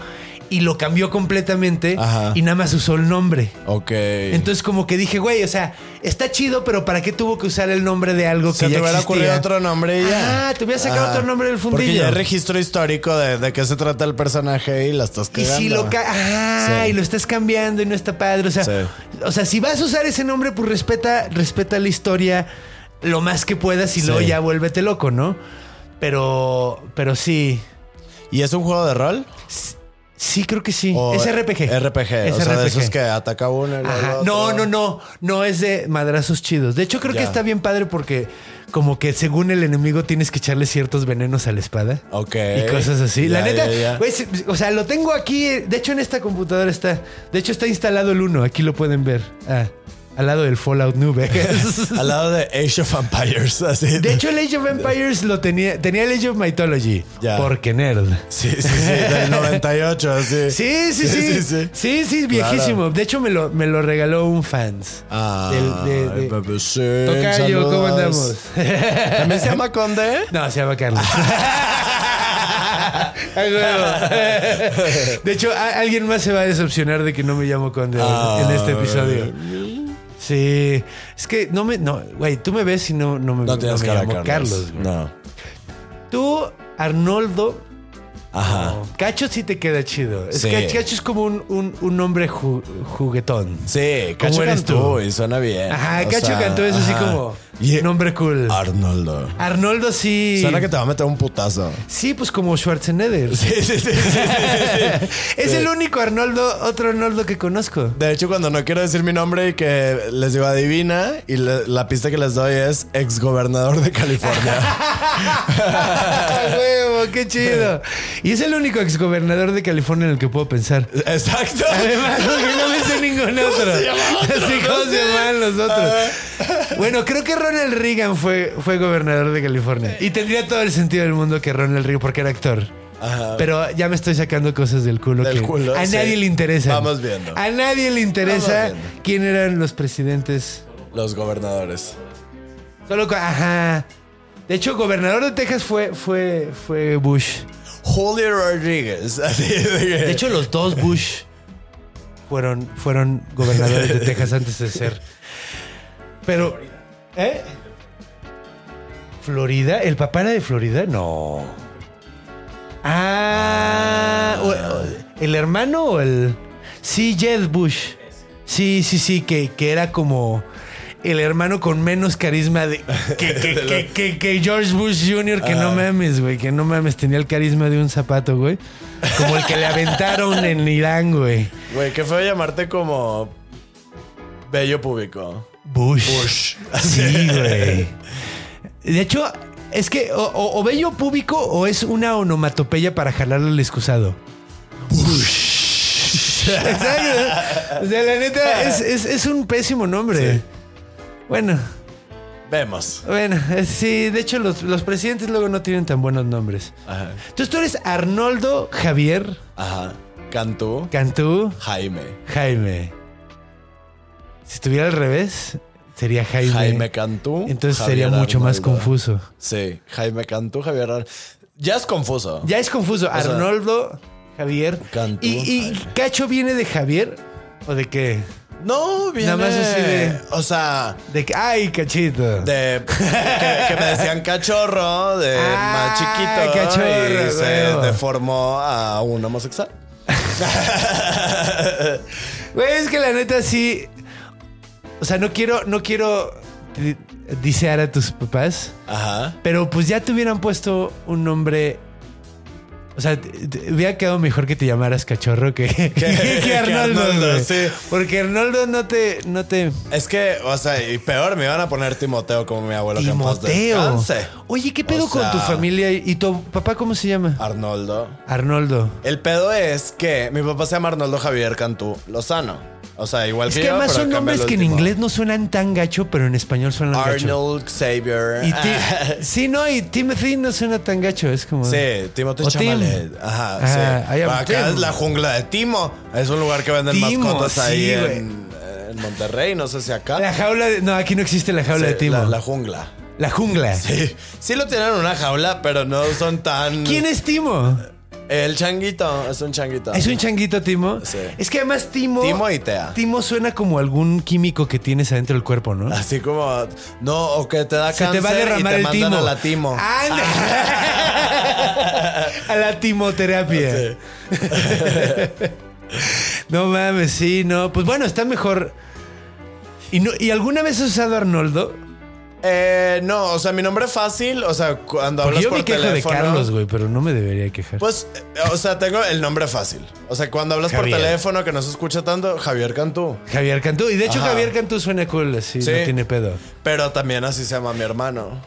y lo cambió completamente Ajá. y nada más usó el nombre. Ok. Entonces como que dije, güey, o sea, está chido, pero ¿para qué tuvo que usar el nombre de algo que se ya te hubiera existía? ocurrido otro nombre y ya. Ah, te hubiera sacado Ajá. otro nombre del Porque fundillo. ya hay registro histórico de, de qué se trata el personaje y la estás Y cagando. si lo ca- ah, Sí. y lo estás cambiando y no está padre. O sea, Sí. o sea, si vas a usar ese nombre, pues respeta, respeta la historia lo más que puedas y Sí. luego ya vuélvete loco, ¿no? Pero, pero sí. ¿Y es un juego de rol? Sí, creo que sí. O es RPG. RPG. Es o sea, de esos que ataca uno el No, otro. no, no. No es de madrazos chidos. De hecho, creo que está bien padre porque como que según el enemigo tienes que echarle ciertos venenos a la espada. Ok. Y cosas así. la neta, ya, se- o sea, lo tengo aquí. De hecho, en esta computadora está. De hecho, está instalado el 1. Aquí lo pueden ver. Ah, al lado del Fallout New Vegas. Al lado de Age of Empires, así. De hecho, el Age of Empires lo tenía. Tenía el Age of Mythology. Ya. Porque nerd. Sí, sí, sí, del 98, así. Sí, sí, sí. Sí, sí, sí. viejísimo. Claro. De hecho, me lo, me lo regaló un fans. Ah, Del- de- de- bebecín, Tocayo, ¿cómo andamos? ¿También se llama Conde? No, se llama Carlos. De hecho, alguien más se va a decepcionar de que no me llamo Conde Ah, en este episodio. Sí, es que no me. No, güey, tú me ves y no, no me, No me de llamo Carlos. Carlos. güey. no. Tú, Arnoldo. Ajá. no. Cacho sí te queda chido. Es Sí. que Cacho es como un, un, un hombre ju- juguetón. Sí, Cacho eres tú? y suena bien. Ajá, O Cacho sea, Cantú es así como Y- nombre cool. Arnoldo. Arnoldo sí. Suena que te va a meter un putazo. Sí, pues como Schwarzenegger. Sí, sí, sí, sí, sí, sí. Es el único Arnoldo, otro Arnoldo que conozco. De hecho, cuando no quiero decir mi nombre y que les digo adivina, y le- la pista que les doy es exgobernador de California. ¡Ah, huevo! ¡Qué chido! Y es el único exgobernador de California en el que puedo pensar. Exacto. Además, porque no me sé ningún otro. se llama otro? Sí, ¿cómo No se llaman los otros? Bueno, creo que Ronald Reagan fue, fue gobernador de California. Y tendría todo el sentido del mundo que Ronald Reagan, porque era actor. Ajá. Pero ya me estoy sacando cosas del culo Del que culo, a sí. nadie le interesa. Vamos viendo. A nadie le interesa quién eran los presidentes. Los gobernadores. Solo, ajá. De hecho, gobernador de Texas fue, fue, fue Bush. Julio Rodríguez. De hecho, los dos Bush fueron, fueron gobernadores de Texas antes de ser. Pero. ¿Eh? ¿Florida? ¿El papá era de Florida? No. Ah. ¿El hermano o el.? Sí, Jed Bush. Sí, sí, sí, que, que era como. El hermano con menos carisma de, que, que, que, que- que George Bush Jr., que no mames, güey, que no mames, tenía el carisma de un zapato, güey. Como el que le aventaron en Irán, güey. Güey, qué feo llamarte como bello público. Bush. Bush. Sí, güey. De hecho, es que o, o- o bello público o es una onomatopeya para jalarle el excusado. Bush. Exacto. O sea, la neta, es, es- es un pésimo nombre. Sí. Bueno, Vemos. bueno, es- sí, de hecho los, los presidentes luego no tienen tan buenos nombres. Ajá. Entonces tú eres Arnoldo Javier Ajá. Cantú. Cantú Jaime. Jaime. Si estuviera al revés, sería Jaime. Jaime Cantú. Entonces Javier sería mucho más confuso. Sí, Jaime Cantú, Javier Ar- Ya es confuso. Ya es confuso. sea, Arnoldo, Javier. Cantú, ¿Y, y. Cacho viene de Javier? ¿O de qué? No, viene. Nada más así de- O sea, De que, ay, cachito. de. que, que me decían cachorro, de Ah, más chiquito. cachorro, y se deformó a un homosexual. Güey, es que la neta sí. O sea, no quiero, no quiero di- disear a tus papás. Ajá. Pero pues ya te hubieran puesto un nombre. O sea, hubiera quedado mejor que te llamaras cachorro que, que, que Arnoldo. Sí. Porque Arnoldo no te, no te. Es que, o sea, y peor, me iban a poner Timoteo como mi abuelo que Timoteo. descanse. Oye, ¿qué pedo O con tu familia? ¿Y tu papá cómo se llama? Arnoldo. Arnoldo. El pedo es que mi papá se llama Arnoldo Javier Cantú Lozano. O sea, igual Es que, que yo, además pero son nombres que en inglés no suenan tan gacho, pero en español suenan gacho. Arnold Xavier. Y sí, no, y Timothy no suena tan gacho, es como... Sí, Timothy Tim. Chalamet. Ajá, Ajá, sí. Acá es la jungla de Timo. Es un lugar que venden Timo, mascotas ahí sí, en, en Monterrey, no sé si acá. La jaula de... No, aquí no existe la jaula Sí, de Timo. La, La, la jungla. jungla. Sí. Sí lo tienen en una jaula, pero no son tan... ¿Quién es Timo? El changuito. Es un changuito. ¿Es un changuito Timo? Sí. Es que además Timo... Timo y Tea. Timo suena como algún químico que tienes adentro del cuerpo, ¿no? Así como... No, o que te da Se te cáncer va a derramar y te el mandan timo. a la timo. ¡Anda! a la timoterapia. no mames, sí, no. Pues bueno, está mejor. ¿Y, no, ¿Y alguna vez has usado Arnoldo? Eh, no, o sea, mi nombre fácil, o sea, cuando Porque hablas yo por me quejo teléfono. de Carlos, güey, pero no me debería quejar. Pues, eh, o sea, tengo el nombre fácil. O sea, cuando hablas Javier. por teléfono que no se escucha tanto, Javier Cantú. Javier Cantú. Y de hecho, Ajá. Javier Cantú suena cool, así, Sí. no tiene pedo. Pero también así se llama mi hermano.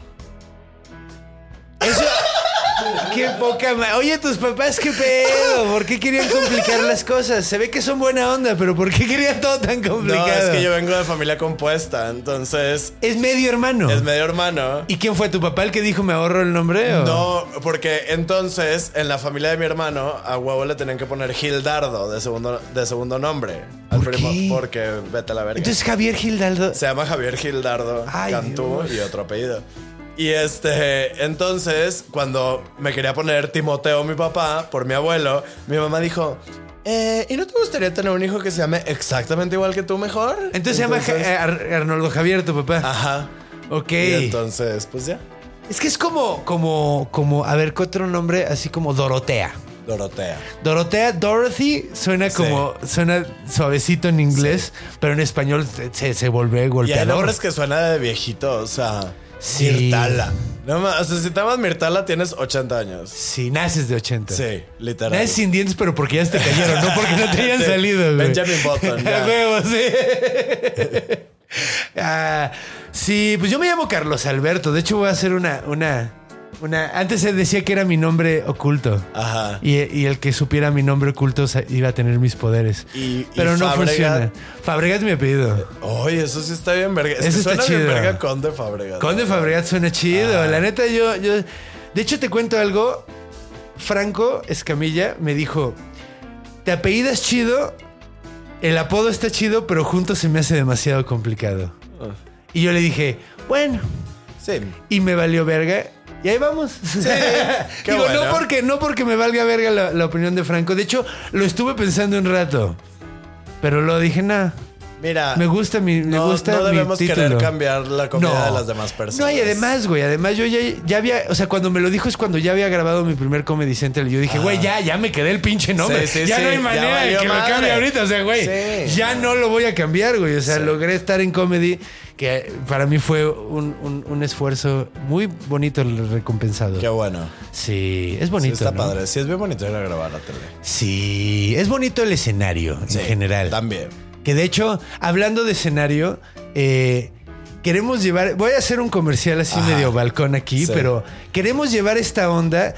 Qué poca ma- Oye, tus papás, qué pedo. ¿Por qué querían complicar las cosas? Se ve que son buena onda, pero ¿por qué querían todo tan complicado? No, es que yo vengo de familia compuesta, entonces Es medio hermano. es medio hermano. ¿Y quién fue tu papá el que dijo me ahorro el nombre? o? No, porque entonces en la familia de mi hermano a huevo le tenían que poner Gildardo de segundo, de segundo nombre. Al ¿Por primo, qué? porque vete a la verga. Entonces Javier Gildardo. Se llama Javier Gildardo Ay, Cantú Dios. y otro apellido. Y este, entonces, cuando me quería poner Timoteo, mi papá, por mi abuelo, mi mamá dijo: eh, ¿Y no te gustaría tener un hijo que se llame exactamente igual que tú mejor? Entonces, se llama Ar- Arnoldo Javier, tu papá. Ajá. ok. Y entonces, pues ya, Es que es como, como, como, a ver, ¿qué otro nombre? Así como Dorotea. Dorotea. Dorotea, Dorothy, suena Sí. como, suena suavecito en inglés, pero en español se, se vuelve Y hay golpeador. nombres que suena de viejito, o sea, Sí. Mirtala. No, ma- o sea, si te llamas Mirtala, tienes 80 años. Sí, naces de 80. Sí, literal. Naces sin dientes, pero porque ya se te cayeron, no porque no te hayan Sí. salido, güey. Benjamin Button, ya. Huevo, sí. Ah, sí, pues yo me llamo Carlos Alberto. De hecho, voy a hacer una, una, una. Antes se decía que era mi nombre oculto. Ajá. Y, y el que supiera mi nombre oculto iba a tener mis poderes. Y- y Pero no Fabregat- funciona. Fabregat es mi apellido. Oye, eso sí está bien verga. Es Eso está suena bien verga Conde Fabregat. Conde Fabregat suena chido. La neta, yo, yo. De hecho, te cuento algo. Franco Escamilla me dijo: Te apellidas chido, el apodo está chido, pero juntos se me hace demasiado complicado. Ah. Y yo le dije: Bueno, Sí. y me valió verga. Y ahí vamos. qué Digo, bueno. no, porque, no porque me valga verga la, la opinión de Franco. De hecho, lo estuve pensando un rato. Pero lo dije, nada. Mira. Me gusta mi, me no, gusta no mi debemos querer cambiar la comida de las demás personas. No, y además, güey, además yo ya, ya había, o sea, cuando me lo dijo es cuando ya había grabado mi primer Comedy Central. Y yo dije, güey, ya, ya me quedé el pinche nombre. Sí, sí, ya sí, no hay manera de que lo madre. cambie ahorita. O sea, güey, Sí. ya no lo voy a cambiar, güey. O sea, logré estar en comedy, que para mí fue un, un- un esfuerzo muy bonito el recompensado. Qué bueno. Sí, es bonito. está ¿no? padre. Sí, es bien bonito ir a grabar la tele. Sí, es bonito el escenario en general. También. Que de hecho, hablando de escenario, eh, queremos llevar. Voy a hacer un comercial así Ajá. medio balcón aquí, Sí. pero queremos llevar esta onda.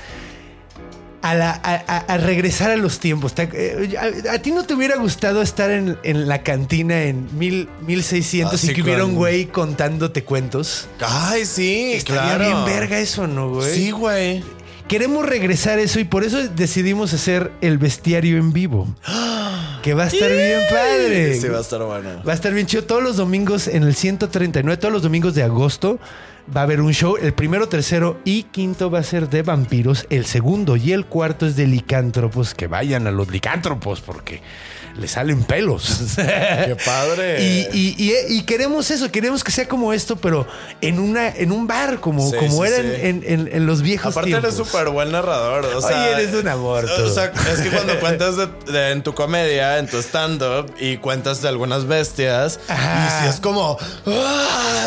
A, la- a- a- a regresar a los tiempos. Eh, A, a ti no te hubiera gustado estar en, en la cantina en mil, 1600 Así y que hubiera un güey contándote cuentos? Ay, sí, Estaría claro. bien verga eso, ¿no, güey? Sí, güey. Queremos regresar eso y por eso decidimos hacer el bestiario en vivo. Que va a estar bien padre. Sí, va a estar bueno. Va a estar bien chido. Todos los domingos en el 139, todos los domingos de agosto, va a haber un show. El primero, tercero y quinto va a ser de vampiros. El segundo y el cuarto es de licántropos. Que vayan a los licántropos porque le salen pelos. Qué padre. Y, y- y- y queremos eso, queremos que sea como esto, pero en una en un bar, como, Sí, como sí, era sí. En, en- en los viejos Aparte tiempos. eres súper buen narrador. O sea, Oye, eres un amor, tú. O sea, es que cuando cuentas de, de- en tu comedia, en tu stand-up, y cuentas de algunas bestias, Ajá. y si es como.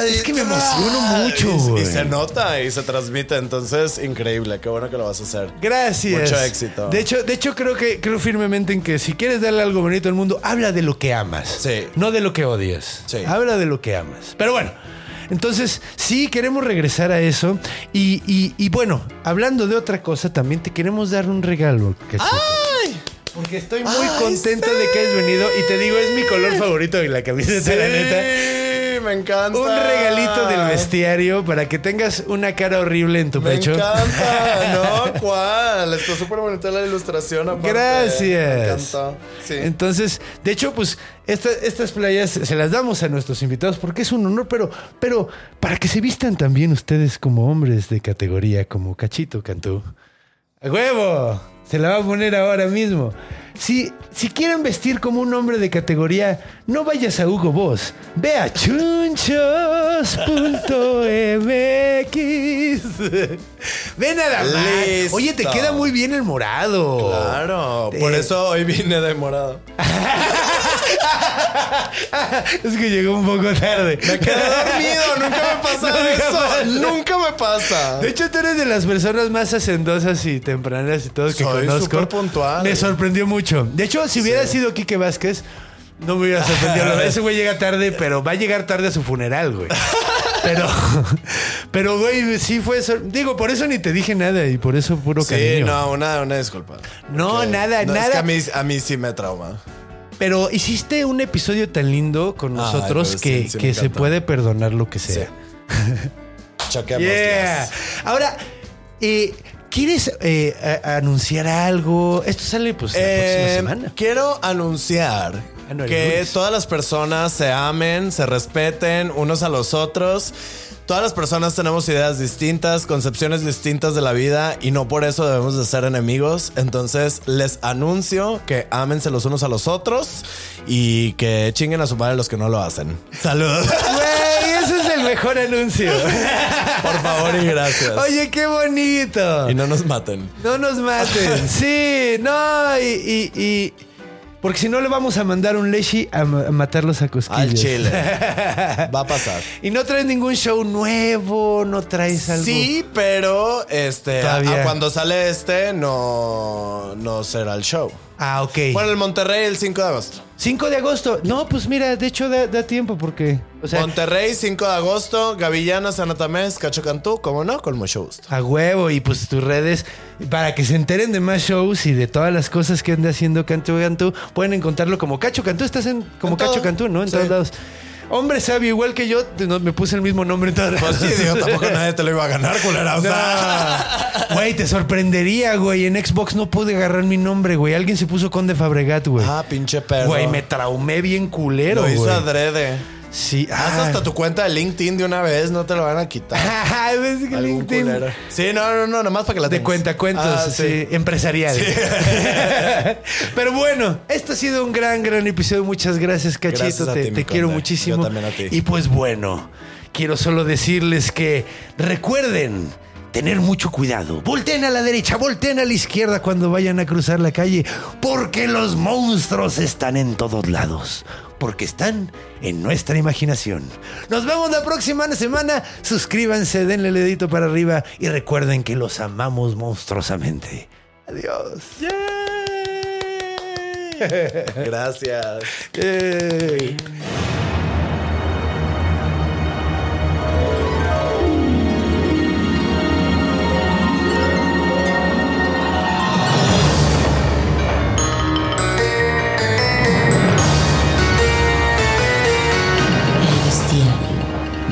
Es que me emociono mucho, Y- se nota y se transmite. Entonces, increíble. Qué bueno que lo vas a hacer. Gracias. Mucho éxito. De hecho, de hecho creo que creo firmemente en que si quieres darle algo bonito al mundo, habla de lo que amas. Sí. No de lo que odias. Sí. Habla de lo que amas. Pero bueno. Entonces, sí, queremos regresar a eso. Y, y- y bueno, hablando de otra cosa, también te queremos dar un regalo. ¡Ay! Porque estoy muy Ay, contento sí. de que hayas venido. Y te digo, es mi color favorito de la camiseta, la neta. Me encanta. Un regalito del vestiario para que tengas una cara horrible en tu Me pecho. encanta. No, ¿cuál? Está súper bonita la ilustración. aparte. Gracias. Me encantó. Sí. Entonces, de hecho, pues esta- estas playas se las damos a nuestros invitados porque es un honor, pero, pero para que se vistan también ustedes como hombres de categoría, como Cachito Cantú. ¡A huevo! Se la va a poner ahora mismo. Si, si quieren vestir como un hombre de categoría, no vayas a Hugo Boss. Ve a chunchos.mx. Ve nada más. Listo. Oye, te queda muy bien el morado. Claro, Eh, por eso hoy vine de morado. Es que llegó un poco tarde. Me quedé dormido, nunca me pasa Nunca eso. Nunca me pasa. De hecho, tú eres de las personas más hacendosas y tempranas y todo que Soy conozco. súper puntual. Me sorprendió mucho. De hecho, si hubiera sido Quique Vázquez, no me hubiera sorprendido. Ese güey llega tarde, pero va a llegar tarde a su funeral, güey. Pero, pero, güey, sí fue eso. Digo, por eso ni te dije nada y por eso puro Sí, cariño. no, una, una disculpa. No, nada, no, nada. Es que a mí, a mí sí me trauma. Pero hiciste un episodio tan lindo con nosotros pues, que, sí, sí que se puede perdonar lo que sea. Choquemos. Yeah. Ahora, eh, ¿quieres eh, anunciar algo? Esto sale pues la Eh, próxima semana. Quiero anunciar Ah, no, que lunes. todas las personas se amen, se respeten unos a los otros. Todas las personas tenemos ideas distintas, concepciones distintas de la vida y no por eso debemos de ser enemigos. Entonces les anuncio que ámense los unos a los otros y que chinguen a su madre los que no lo hacen. Saludos. Güey, ese es el mejor anuncio. Por favor y gracias. Oye, qué bonito. Y no nos maten. No nos maten. Sí, no, y, y- y- Porque si no le vamos a mandar un leshi a, ma- a matarlos a cosquillas. Al chile. Va a pasar. Y no traes ningún show nuevo, no traes algo. Sí, pero este, a- Todavía. a cuando sale este no, no será el show. Ah, ok. Bueno, el Monterrey el 5 de agosto. 5 de agosto. No, pues mira, de hecho da, da tiempo porque. O sea, Monterrey 5 de agosto, Gavillana, Sanatamés, Cacho Cantú, como no, con mucho gusto. a huevo y pues tus redes para que se enteren de más shows y de todas las cosas que anda haciendo Canto Cantú, pueden encontrarlo como Cacho Cantú. Estás en como En. Cacho Cantú, ¿no? En Sí. todos lados. Hombre sabio, igual que yo, no, me puse el mismo nombre en todas las Pues sí, digo, tampoco nadie te lo iba a ganar, culera. O sea. Güey, te sorprendería, güey. En Xbox no pude agarrar mi nombre, güey. Alguien se puso Conde Fabregat, güey. ah, pinche perro. Güey, me traumé bien culero, lo hizo güey. adrede. Sí, Haz ah. hasta tu cuenta de LinkedIn de una vez, no te lo van a quitar. Ay, ves que Algún LinkedIn. culero. Sí, no, no, no, nomás para que la De tengas. cuenta cuentos, Ah, sí, empresarial. Pero bueno, este ha sido un gran, gran episodio. Muchas gracias, Cachito. Gracias te ti, mi te quiero conde. muchísimo. Yo también a ti. Y pues bueno, quiero solo decirles que recuerden tener mucho cuidado. Volteen a la derecha, volteen a la izquierda cuando vayan a cruzar la calle, porque los monstruos están en todos lados. Porque están en nuestra imaginación. Nos vemos la próxima semana. Suscríbanse, denle el dedito para arriba y recuerden que los amamos monstruosamente. Adiós. Gracias.